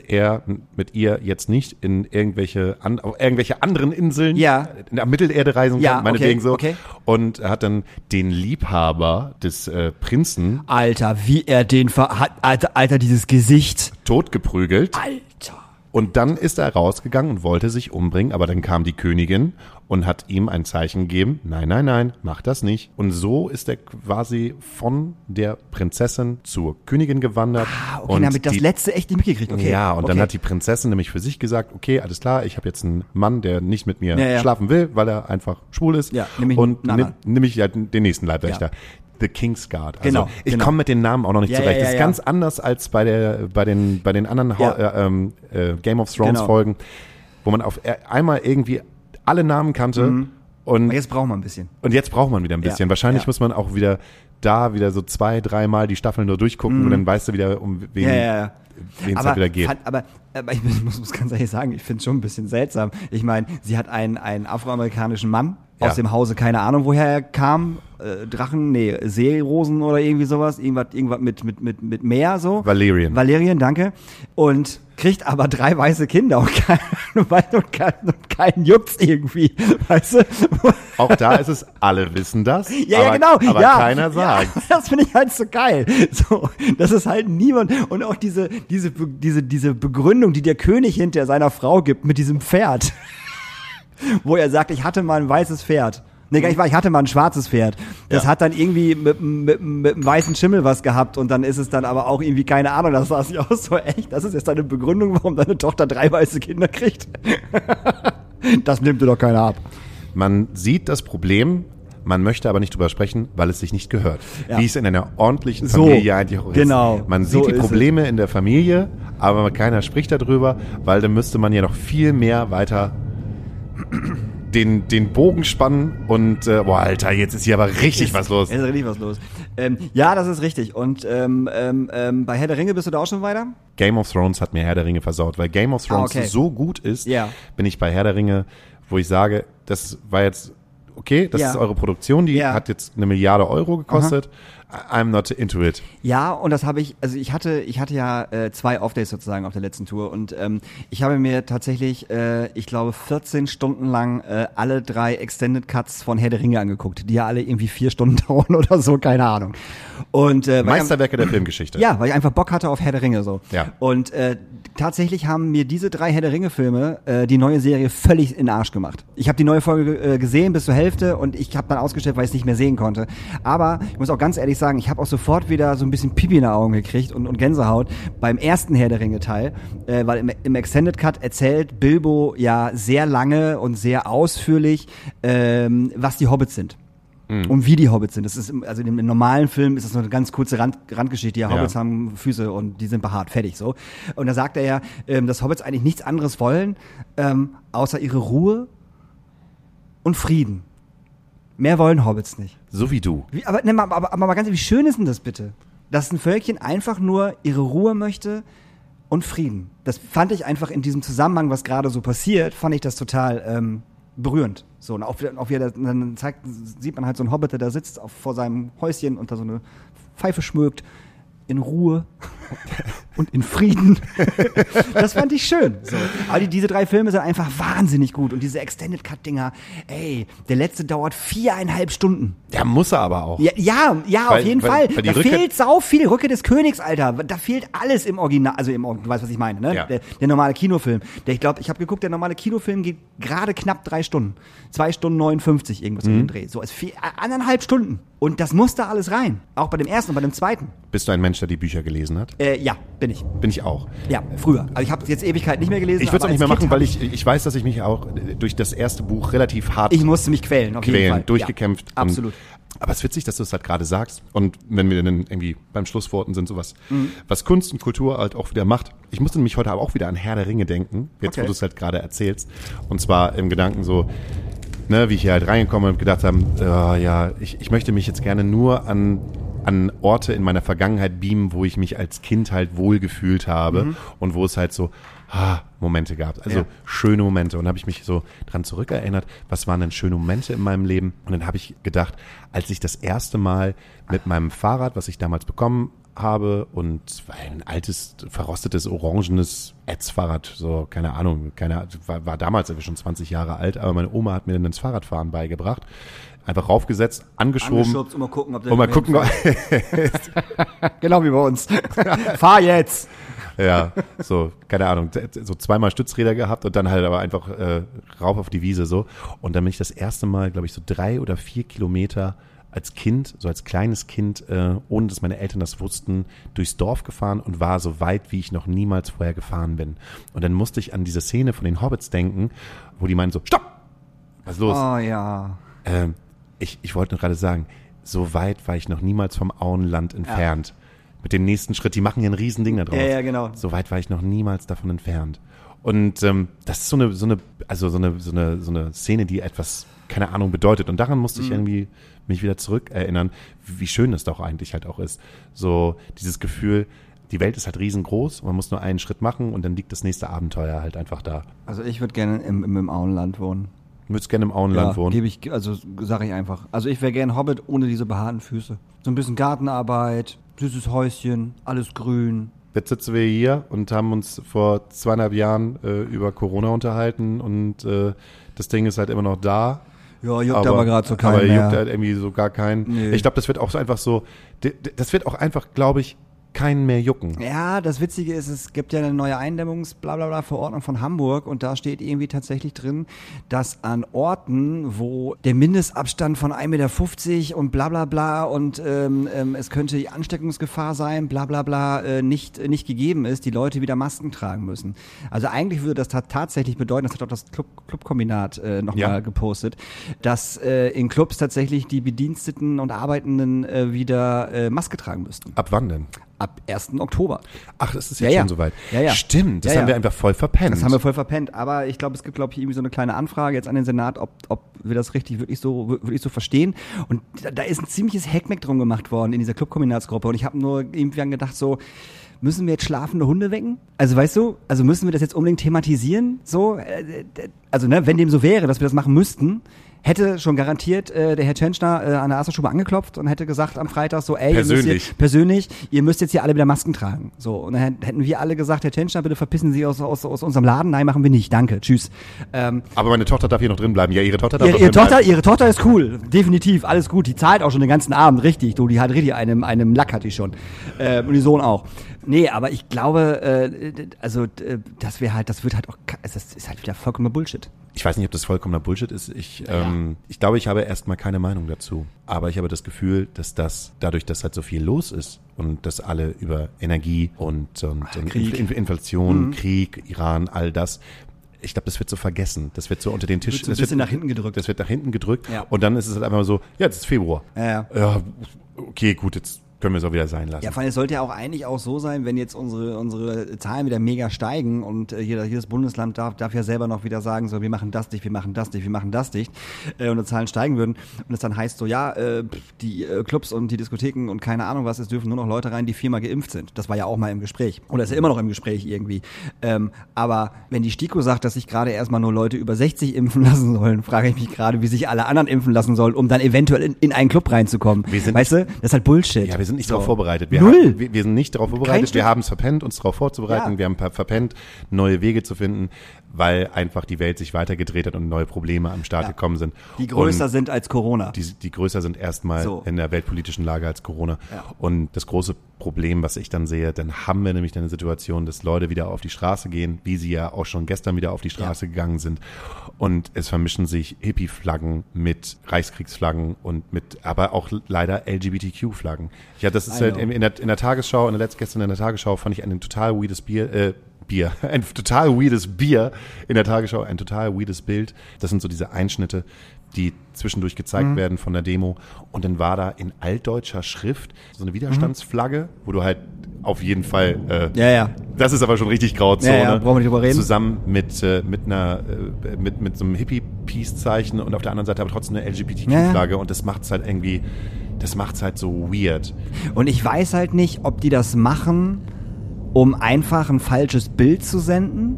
er mit ihr jetzt nicht in irgendwelche, an, auf irgendwelche anderen Inseln
Ja.
in der Mittelerde reisen kann,
Ja,
meinetwegen
okay,
so.
okay.
Und er hat dann den Liebhaber des äh, Prinzen
Alter, wie er den ver hat, Alter, Alter, dieses Gesicht.
Totgeprügelt.
Alter.
Und dann ist er rausgegangen und wollte sich umbringen, aber dann kam die Königin und hat ihm ein Zeichen gegeben, nein, nein, nein, mach das nicht. Und so ist er quasi von der Prinzessin zur Königin gewandert.
Ah, okay,
und
ich das letzte echt nicht mitgekriegt. Okay.
Ja, und
okay.
dann hat die Prinzessin nämlich für sich gesagt, okay, alles klar, ich habe jetzt einen Mann, der nicht mit mir
Ja, ja.
schlafen will, weil er einfach schwul ist.
Ja, nämlich
und
einen
nimm, nimm ich ja den nächsten Leibwächter.
Ja.
The King's Guard. Also
Genau,
ich
genau.
komme mit den Namen auch noch nicht
Ja,
zurecht.
ja,
das ist
ja,
ganz
ja.
anders als bei der bei den bei den anderen
Ja.
Äh, ähm, äh, Game of Thrones
Genau.
Folgen, wo man auf äh, einmal irgendwie alle Namen kannte und
Aber jetzt brauchen wir ein bisschen.
und jetzt braucht man wieder ein bisschen.
Ja,
Wahrscheinlich
ja.
muss man auch wieder da wieder so zwei, dreimal die Staffeln nur durchgucken und dann weißt du wieder, um wen
Mhm. Ja, ja, ja.
wen es halt wieder geht.
Fand, aber, aber ich muss, <laughs> muss ganz ehrlich sagen, ich finde es schon ein bisschen seltsam. Ich meine, sie hat einen, einen afroamerikanischen Mann
Ja.
aus dem Hause, keine Ahnung, woher er kam. Äh, Drachen, nee, Seerosen oder irgendwie sowas. Irgendwas, irgendwas mit, mit, mit, mit Meer so.
Valerian.
Valerian, danke. Und kriegt aber drei weiße Kinder und keinen <laughs> weiß und keinen, und keinen juckt's irgendwie. <laughs> Weißt du?
Auch da ist es, alle wissen das, <laughs>
Ja,
aber,
ja, genau.
aber
ja,
keiner sagt.
Ja, das finde ich halt so geil. So, das ist halt niemand. Und auch diese, diese, diese, diese Begründung, die der König hinter seiner Frau gibt mit diesem Pferd. <laughs> Wo er sagt, ich hatte mal ein weißes Pferd. Nee, gar nicht wahr. Ich hatte mal ein schwarzes Pferd. Das
Ja.
hat dann irgendwie mit, mit, mit einem weißen Schimmel was gehabt und dann ist es dann aber auch irgendwie keine Ahnung. Das sah sich aus so echt. Das ist jetzt deine Begründung, warum deine Tochter drei weiße Kinder kriegt. <laughs> das nimmt dir doch keiner ab.
Man sieht das Problem, man möchte aber nicht drüber sprechen, weil es sich nicht gehört.
Ja.
Wie es in einer ordentlichen
So,
Familie eigentlich auch ist.
genau,
Man
so
sieht die
ist es.
Probleme in der Familie, aber keiner spricht darüber, weil dann müsste man ja noch viel mehr weiter den, den Bogen spannen und, äh, boah, Alter, jetzt ist hier aber richtig was los.
Es ist richtig was los. Ähm, ja, das ist richtig. Und ähm, ähm, ähm, bei Herr der Ringe bist du da auch schon weiter?
Game of Thrones hat mir Herr der Ringe versaut, weil Game of Thrones
Ah, okay.
so gut ist,
Ja.
bin ich bei Herr der Ringe, wo ich sage, das war jetzt okay, das
Ja.
ist eure Produktion, die
Ja.
hat jetzt eine Milliarde Euro gekostet. I'm not into it.
Ja, und das habe ich, also ich hatte, ich hatte ja äh, zwei Off-Days sozusagen auf der letzten Tour und ähm, ich habe mir tatsächlich, äh, ich glaube, 14 Stunden lang äh, alle drei Extended Cuts von Herr der Ringe angeguckt, die ja alle irgendwie vier Stunden <laughs> dauern oder so, keine Ahnung. Und äh, weil ich-
Meisterwerke der Filmgeschichte.
ja, weil ich einfach Bock hatte auf Herr der Ringe so.
Ja.
Und äh, tatsächlich haben mir diese drei Herr der Ringe Filme äh, die neue Serie völlig in den Arsch gemacht. Ich habe die neue Folge äh, gesehen bis zur Hälfte und ich habe dann ausgestellt, weil ich es nicht mehr sehen konnte. Aber ich muss auch ganz ehrlich sagen, ich habe auch sofort wieder so ein bisschen Pipi in den Augen gekriegt und, und Gänsehaut beim ersten Herr der Ringe Teil, äh, weil im, im Extended Cut erzählt Bilbo ja sehr lange und sehr ausführlich, ähm, was die Hobbits sind. Und wie die Hobbits sind. Das ist, im- also im normalen Film ist das nur eine ganz kurze Rand, Randgeschichte. Ja,
Ja.
Hobbits haben Füße und die sind behaart, fertig so. Und da sagt er ja, ähm, dass Hobbits eigentlich nichts anderes wollen, ähm, außer ihre Ruhe und Frieden. Mehr wollen Hobbits nicht.
So wie du.
Wie, aber, ne, aber, aber, aber mal ganz ehrlich, wie schön ist denn das bitte? Dass ein Völkchen einfach nur ihre Ruhe möchte und Frieden. Das fand ich einfach in diesem Zusammenhang, was gerade so passiert, fand ich das total ähm, berührend. So, und auch, auch wieder, dann zeigt, sieht man halt so einen Hobbit, der da sitzt auf, vor seinem Häuschen und da so eine Pfeife schmögt. In Ruhe und in Frieden. das fand ich schön. So. Aber die, diese drei Filme sind einfach wahnsinnig gut. Und diese Extended Cut-Dinger, ey, der letzte dauert viereinhalb Stunden.
Der muss er aber auch.
Ja, ja, ja
Weil-
auf jeden
weil-
Fall.
weil
da
Rückkehr-
fehlt sau viel. Rücke des Königs, Alter. Da fehlt alles im Original. Also im Original, du weißt, was ich meine, ne?
Ja.
Der, der normale Kinofilm. Der, ich glaube, ich habe geguckt, der normale Kinofilm geht gerade knapp drei Stunden. Zwei Stunden 59 irgendwas
Mhm.
in den Dreh. So, als vier, anderthalb Stunden. Und das muss da alles rein. Auch bei dem ersten und bei dem zweiten.
Bist du ein Mensch, der die Bücher gelesen hat?
Äh, ja, bin ich.
Bin ich auch.
Ja, früher. Also ich habe jetzt Ewigkeit nicht mehr gelesen.
Ich würde es auch nicht mehr machen, weil ich, ich weiß, dass ich mich auch äh, durch das erste Buch relativ hart
Ich musste mich quälen, auf jeden
quälen,
Fall.
durchgekämpft.
Ja, absolut.
Aber es ist witzig, dass du es halt gerade sagst. Und wenn wir dann irgendwie beim Schlussworten sind, sowas,
Mhm.
was Kunst und Kultur halt auch wieder macht. Ich musste nämlich heute aber auch wieder an Herr der Ringe denken, jetzt
Okay.
wo du es halt gerade erzählst. Und zwar im Gedanken so, ne, wie ich hier halt reingekommen und gedacht habe, äh, ja, ich, ich möchte mich jetzt gerne nur an an Orte in meiner Vergangenheit beamen, wo ich mich als Kind halt wohlgefühlt habe und wo es halt so ah, Momente gab. Also
Ja.
schöne Momente. Und habe ich mich so dran zurückerinnert, was waren denn schöne Momente in meinem Leben? Und dann habe ich gedacht, als ich das erste Mal mit meinem Fahrrad, was ich damals bekommen habe, und war ein altes, verrostetes, orangenes Ätzfahrrad, so, keine Ahnung, keine, war, war damals schon 20 Jahre alt, aber meine Oma hat mir dann das Fahrradfahren beigebracht. Einfach raufgesetzt, angeschoben.
Und mal gucken, ob der
Und mal gucken, <laughs>
Genau wie bei uns. <laughs> Fahr jetzt.
Ja, so, keine Ahnung, so zweimal Stützräder gehabt und dann halt aber einfach äh, rauf auf die Wiese so. Und dann bin ich das erste Mal, glaube ich, so drei oder vier Kilometer als Kind, so als kleines Kind, äh, ohne dass meine Eltern das wussten, durchs Dorf gefahren und war so weit, wie ich noch niemals vorher gefahren bin. Und dann musste ich an diese Szene von den Hobbits denken, wo die meinen so, stopp! Was ist los?
Oh ja.
Ähm, ich, ich wollte nur gerade sagen, so weit war ich noch niemals vom Auenland entfernt. Mit dem nächsten Schritt, die machen hier ein Riesending da draus.
Ja, ja, genau.
So weit war ich noch niemals davon entfernt. Und ähm, das ist so eine, so eine, also so eine, so eine, so eine Szene, die etwas, keine Ahnung, bedeutet. Und daran musste
Mhm.
ich irgendwie mich wieder zurückerinnern, wie schön es doch eigentlich halt auch ist. So dieses Gefühl, die Welt ist halt riesengroß, man muss nur einen Schritt machen und dann liegt das nächste Abenteuer halt einfach da.
Also ich würde gerne im, im, im Auenland wohnen.
Würdest gerne im Auenland wohnen.
Gebe ich, also sage ich einfach. Also ich wäre gern Hobbit ohne diese behaarten Füße. So ein bisschen Gartenarbeit, süßes Häuschen, alles grün.
Jetzt sitzen wir hier und haben uns vor zweieinhalb Jahren äh, über Corona unterhalten und äh, das Ding ist halt immer noch da.
Ja, juckt aber, gerade so keinen
Aber
mehr.
juckt halt irgendwie so gar keinen.
Nee.
Ich glaube, das wird auch so einfach so, das wird auch einfach, glaube ich, keinen mehr jucken.
Ja, das Witzige ist, es gibt ja eine neue Eindämmungs-Blablabla-Verordnung von Hamburg und da steht irgendwie tatsächlich drin, dass an Orten, wo der Mindestabstand von 1,50 Meter und bla bla bla und ähm, ähm, es könnte die Ansteckungsgefahr sein, bla bla bla, äh, nicht, nicht gegeben ist, die Leute wieder Masken tragen müssen. Also eigentlich würde das ta tatsächlich bedeuten, das hat auch das Club, Clubkombinat äh, nochmal
Ja.
gepostet, dass äh, in Clubs tatsächlich die Bediensteten und Arbeitenden äh, wieder äh, Maske tragen müssten.
Ab wann denn?
Ab 1. Oktober.
Ach, das ist
Ja,
jetzt
ja.
schon soweit.
Ja, ja.
Stimmt, das
Ja,
haben
ja.
wir einfach voll verpennt.
Das haben wir voll verpennt. Aber ich glaube, es gibt, glaube ich, irgendwie so eine kleine Anfrage jetzt an den Senat, ob, ob wir das richtig wirklich so, wirklich so verstehen. Und da, da ist ein ziemliches Hackmeck drum gemacht worden in dieser Clubkombinatsgruppe. Und ich habe nur irgendwie gedacht, so, müssen wir jetzt schlafende Hunde wecken? Also weißt du, also müssen wir das jetzt unbedingt thematisieren? So, äh, also ne, wenn dem so wäre, dass wir das machen müssten, hätte schon garantiert äh, der Herr Tschentschner äh, an der Asserstube angeklopft und hätte gesagt am Freitag so, ey, Ihr müsst
Persönlich.
jetzt, persönlich, ihr müsst jetzt hier alle wieder Masken tragen. So, und dann hätten wir alle gesagt, Herr Tschentschner, bitte verpissen Sie aus, aus, aus unserem Laden. Nein, machen wir nicht. Danke. Tschüss. Ähm,
Aber meine Tochter darf hier noch drin bleiben. Ja, ihre Tochter darf
ihre,
noch
ihre,
drin
Tochter,
bleiben.
ihre Tochter ist cool. Definitiv. Alles gut. Die zahlt auch schon den ganzen Abend. Richtig. Du, die hat richtig einem, einem Lack hat die schon. Ähm, und die Sohn auch. Nee, aber ich glaube, äh, also, äh, das wäre halt, das wird halt auch, das ist halt wieder vollkommener Bullshit.
Ich weiß nicht, ob das vollkommener Bullshit ist. Ich, ähm, ich glaube, ich habe erstmal keine Meinung dazu. Aber ich habe das Gefühl, dass das, dadurch, dass halt so viel los ist und dass alle über Energie und, und, und
Krieg.
Inf Inflation, Krieg, Iran, all das, ich glaube, das wird so vergessen. Das wird so unter den Tisch.
Wird so ein
das
bisschen nach hinten gedrückt.
Das wird nach hinten gedrückt.
Ja.
Und dann ist es halt einfach so, ja, jetzt ist Februar.
Ja, ja.
ja okay, gut, jetzt können wir es auch wieder sein lassen.
Ja, vor allem, es sollte ja auch eigentlich auch so sein, wenn jetzt unsere, unsere Zahlen wieder mega steigen und äh, jeder, jedes Bundesland darf, darf ja selber noch wieder sagen, so, wir machen das dicht, wir machen das dicht, wir machen das dicht, äh, und die Zahlen steigen würden und es dann heißt so, ja, äh, die äh, Clubs und die Diskotheken und keine Ahnung was, es dürfen nur noch Leute rein, die viermal geimpft sind. Das war ja auch mal im Gespräch. Oder ist ja immer noch im Gespräch irgendwie. Ähm, aber wenn die STIKO sagt, dass sich gerade erstmal nur Leute über 60 impfen lassen sollen, frage ich mich gerade, wie sich alle anderen impfen lassen sollen, um dann eventuell in, in einen Club reinzukommen. Weißt du, das ist halt Bullshit.
Ja, sind nicht
So.
darauf vorbereitet. Wir
Null.
Haben, wir, wir sind nicht darauf vorbereitet. Wir haben es verpennt, uns darauf vorzubereiten.
Ja.
Wir haben ver- verpennt, neue Wege zu finden, weil einfach die Welt sich weitergedreht hat und neue Probleme am Start
Ja.
gekommen sind.
Die größer
und
sind als Corona.
die, die größer sind erstmal
So.
in der weltpolitischen Lage als Corona.
Ja.
Und das große Problem, was ich dann sehe, dann haben wir nämlich dann eine Situation, dass Leute wieder auf die Straße gehen, wie sie ja auch schon gestern wieder auf die Straße gegangen sind. Und es vermischen sich Hippie-Flaggen mit Reichskriegsflaggen und mit, aber auch leider LGBTQ-Flaggen. Ja, das ist halt in, in, der, in der Tagesschau, in der letzten gestern in der Tagesschau fand ich ein total weirdes Bier, äh, Bier, <laughs> ein total weirdes Bier in der Tagesschau, ein total weirdes Bild. Das sind so diese Einschnitte, die zwischendurch gezeigt
Mhm.
werden von der Demo. Und dann war da in altdeutscher Schrift so eine Widerstandsflagge, wo du halt auf jeden Fall, äh,
Ja, ja.
das ist aber schon richtig Grauzone.
Ja, ja, brauchen wir nicht drüber reden.
Zusammen mit, äh, mit einer, äh, mit, mit so einem Hippie-Peace-Zeichen und auf der anderen Seite aber trotzdem eine LGBTQ-Flagge. Und das macht's halt irgendwie, das macht's halt so weird.
Und ich weiß halt nicht, ob die das machen, um einfach ein falsches Bild zu senden.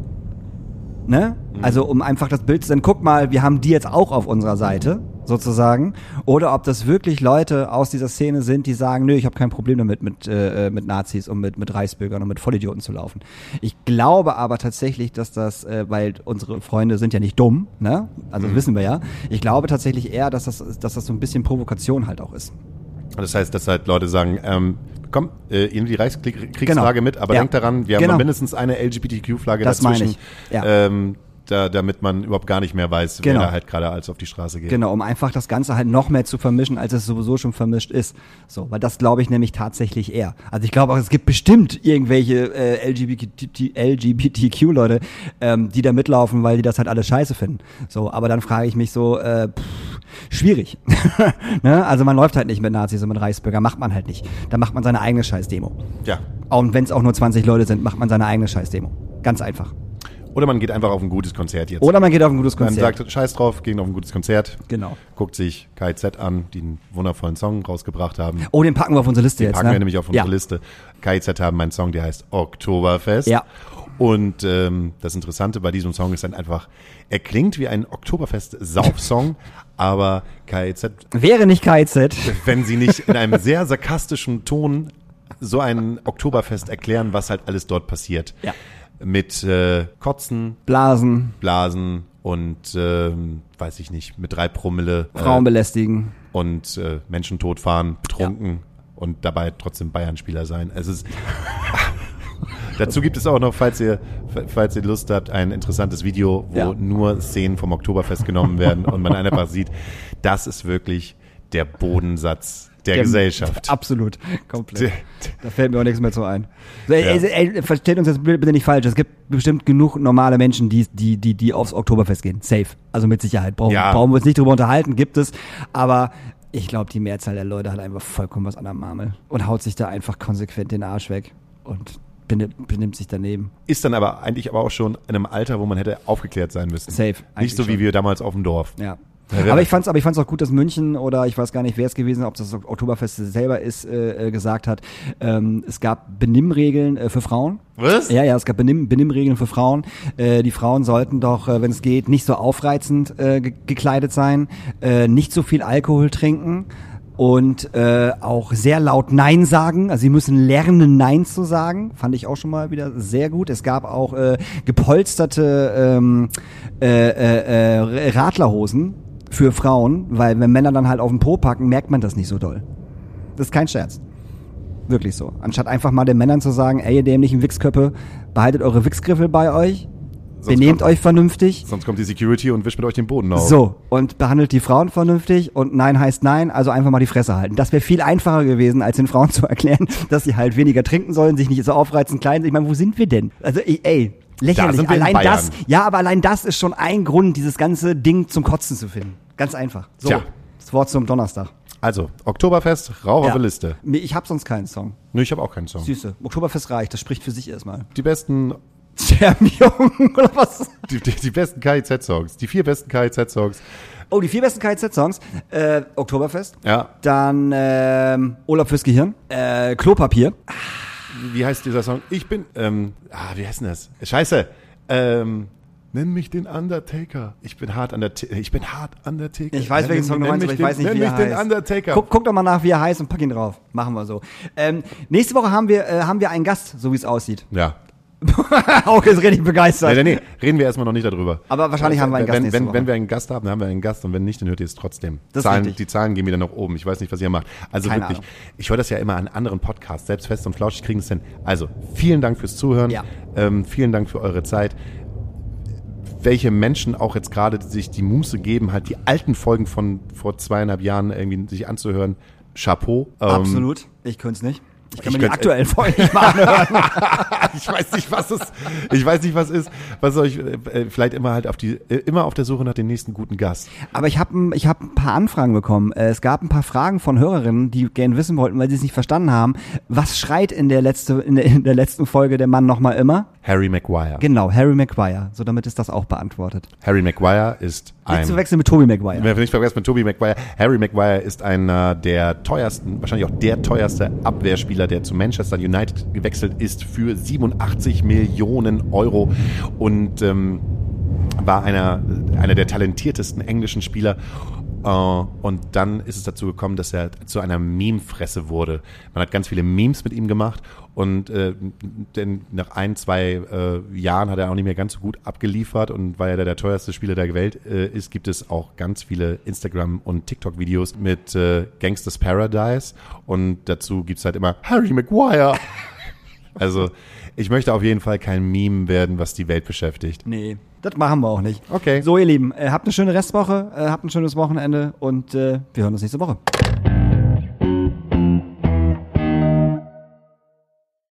Ne?
Mhm.
Also um einfach das Bild zu senden, guck mal, wir haben die jetzt auch auf unserer Seite, sozusagen. Oder ob das wirklich Leute aus dieser Szene sind, die sagen, nö, ich habe kein Problem damit, mit, äh, mit Nazis und mit, mit Reichsbürgern und mit Vollidioten zu laufen. Ich glaube aber tatsächlich, dass das, äh, weil unsere Freunde sind ja nicht dumm, ne? Also das wissen wir ja. Ich glaube tatsächlich eher, dass das, dass das so ein bisschen Provokation halt auch ist.
Das heißt, dass halt Leute sagen, ähm, komm, äh, nehmt die Reichskriegsflagge
Genau.
mit, aber
Ja.
denkt daran, wir haben
Genau.
noch mindestens eine LGBTQ-Flagge dazwischen.
Ja.
Ähm, da, damit man überhaupt gar nicht mehr weiß,
Genau.
wer da halt gerade als auf die Straße geht.
Genau, um einfach das Ganze halt noch mehr zu vermischen, als es sowieso schon vermischt ist. So, weil das glaube ich nämlich tatsächlich eher. Also ich glaube auch, es gibt bestimmt irgendwelche äh, LGBT LGBTQ-Leute, ähm, die da mitlaufen, weil die das halt alles scheiße finden. So, aber dann frage ich mich so, äh, pff, schwierig. <laughs> ne? Also man läuft halt nicht mit Nazis und mit Reichsbürger, macht man halt nicht. Da macht man seine eigene Scheißdemo.
Ja.
Und wenn es auch nur 20 Leute sind, macht man seine eigene Scheißdemo. Ganz einfach.
Oder man geht einfach auf ein gutes Konzert jetzt.
Oder man geht auf ein gutes
man
Konzert.
sagt, scheiß drauf, gehen auf ein gutes Konzert.
Genau.
Guckt sich KIZ an, die einen wundervollen Song rausgebracht haben.
Oh, den packen wir auf unsere Liste
Den
jetzt.
packen
ne?
wir nämlich auf unsere
ja.
Liste. KIZ haben einen Song, der heißt Oktoberfest.
Ja.
Und ähm, das Interessante bei diesem Song ist dann einfach, er klingt wie ein Oktoberfest-Sauf-Song, <laughs> aber KIZ,
Wäre nicht KZ.
wenn sie nicht in einem sehr sarkastischen Ton so ein Oktoberfest erklären, was halt alles dort passiert.
Ja.
Mit äh, Kotzen,
Blasen,
Blasen und ähm, weiß ich nicht, mit drei Promille
Frauen
äh,
belästigen.
und äh, Menschen totfahren, betrunken, und dabei trotzdem Bayern-Spieler sein. Es ist <laughs> Dazu gibt es auch noch, falls ihr, falls ihr Lust habt, ein interessantes Video, wo
Ja.
nur Szenen vom Oktoberfest genommen werden und man einfach sieht, das ist wirklich der Bodensatz der,
Der-
Gesellschaft.
Absolut, komplett.
Der-
Da fällt mir auch nichts mehr zu ein. So, ey,
Ja.
ey, ey, versteht uns jetzt bitte nicht falsch. Es gibt bestimmt genug normale Menschen, die, die, die, die aufs Oktoberfest gehen. Safe. Also mit Sicherheit. Brauchen,
Ja.
brauchen wir uns nicht drüber unterhalten, gibt es. Aber ich glaube, die Mehrzahl der Leute hat einfach vollkommen was an der Marmel und haut sich da einfach konsequent den Arsch weg und benimmt, sich daneben.
Ist dann aber eigentlich aber auch schon in einem Alter, wo man hätte aufgeklärt sein müssen.
Safe.
Nicht so wie
schon.
wir damals auf dem Dorf.
Ja.
Ja,
Aber ich fand's, aber ich fand's auch gut, dass München oder ich weiß gar nicht, wer es gewesen, ist, ob das Oktoberfest selber ist, äh, äh, gesagt hat. Ähm, es gab Benimmregeln äh, für Frauen.
Was?
Ja, ja, es gab Benimm, Benimmregeln für Frauen. Äh, die Frauen sollten doch, äh, wenn es geht, nicht so aufreizend äh, ge gekleidet sein, äh, nicht so viel Alkohol trinken und äh, auch sehr laut Nein sagen. Also sie müssen lernen, Nein zu sagen. Fand ich auch schon mal wieder sehr gut. Es gab auch äh, gepolsterte ähm, äh, äh, äh, Radlerhosen für Frauen, weil wenn Männer dann halt auf den Po packen, merkt man das nicht so doll. Das ist kein Scherz. Wirklich so. Anstatt einfach mal den Männern zu sagen, ey, ihr dämlichen Wichsköppe, behaltet eure Wichsgriffel bei euch,
Sonst
benehmt
kommt-
euch vernünftig.
Sonst kommt die Security und wischt mit euch den Boden auf.
So, und behandelt die Frauen vernünftig und Nein heißt Nein, also einfach mal die Fresse halten. Das wäre viel einfacher gewesen, als den Frauen zu erklären, <laughs> dass sie halt weniger trinken sollen, sich nicht so aufreizen, klein sind. Ich meine, wo sind wir denn? Also, ey, ey lächerlich.
in
allein das, ja, aber allein das ist schon ein Grund, dieses ganze Ding zum Kotzen zu finden. Ganz einfach. So,
Tja.
das Wort zum Donnerstag.
Also, Oktoberfest, auf
Ja.
die Liste.
Nee, Ich habe sonst keinen Song.
Nö, ich habe auch keinen Song.
Süße. Oktoberfest reicht, das spricht für sich erstmal.
Die besten,
Scherbenjungen <laughs> oder was?
die, die, die besten KIZ-Songs. Die vier besten KIZ-Songs.
Oh, die vier besten KZ-Songs. Äh, Oktoberfest.
Ja.
Dann ähm, Urlaub fürs Gehirn. Äh, Klopapier.
Wie heißt dieser Song? Ich bin, ähm, ah, wie heißt denn das? Scheiße. Ähm, nenn mich den Undertaker. Ich bin hart Undertaker. Ich bin hart Undertaker.
Ich weiß,
Nenn
welchen
mich-
Song du
nenn
meinst,
mich
aber ich
den,
weiß nicht,
nenn
wie
mich
er
den
heißt.
Undertaker.
Guck, guck doch mal nach, wie er heißt und pack ihn drauf. Machen wir so. Ähm, nächste Woche haben wir, äh, haben wir einen Gast, so wie es aussieht.
Ja. <laughs>
Auge ist richtig begeistert.
Nee, nee, nee, reden wir erstmal noch nicht darüber.
Aber wahrscheinlich haben wir einen Gast
wenn, wenn, wenn wir einen Gast haben, dann haben wir einen Gast und wenn nicht, dann hört ihr es trotzdem.
Das
Zahlen, die Zahlen gehen wieder nach oben. Ich weiß nicht, was ihr macht. Also
Keine
wirklich,
Ahnung.
ich höre das ja immer an anderen Podcasts, selbst fest und flauschig kriegen es hin. Also, vielen Dank fürs Zuhören.
Ja.
Ähm, vielen Dank für eure Zeit. Welche Menschen auch jetzt gerade sich die Muße geben, halt die alten Folgen von vor zweieinhalb Jahren irgendwie sich anzuhören. Chapeau. Ähm,
Absolut. Ich könnte es nicht. Ich kann
Ich
mir die aktuellen Folgen nicht mal anhören. <laughs>
ich weiß nicht, was es, ich weiß nicht, was ist, was euch äh, vielleicht immer halt auf die, äh, immer auf der Suche nach dem nächsten guten Gast.
Aber ich habe ich hab ein paar Anfragen bekommen. Äh, Es gab ein paar Fragen von Hörerinnen, die gerne wissen wollten, weil sie es nicht verstanden haben. Was schreit in der, letzte, in der, in der letzten Folge der Mann nochmal immer?
Harry Maguire.
Genau, Harry Maguire. So damit ist das auch beantwortet.
Harry Maguire ist
Nicht
ein,
zu wechseln mit Tobey Maguire.
Nicht vergessen mit Toby Maguire. Harry Maguire ist einer der teuersten, wahrscheinlich auch der teuerste Abwehrspieler, der zu Manchester United gewechselt ist für 87 Millionen Euro und ähm, war einer, einer der talentiertesten englischen Spieler. Äh, und dann ist es dazu gekommen, dass er zu einer Meme-Fresse wurde. Man hat ganz viele Memes mit ihm gemacht und äh, denn nach ein, zwei äh, Jahren hat er auch nicht mehr ganz so gut abgeliefert und weil er der teuerste Spieler der Welt äh, ist, gibt es auch ganz viele Instagram- und TikTok-Videos mit äh, Gangsters Paradise und dazu gibt's halt immer Harry Maguire. <laughs> Also ich möchte auf jeden Fall kein Meme werden, was die Welt beschäftigt.
Nee, das machen wir auch nicht.
Okay.
So, ihr Lieben, äh, habt eine schöne Restwoche, äh, habt ein schönes Wochenende und äh, wir hören uns nächste Woche.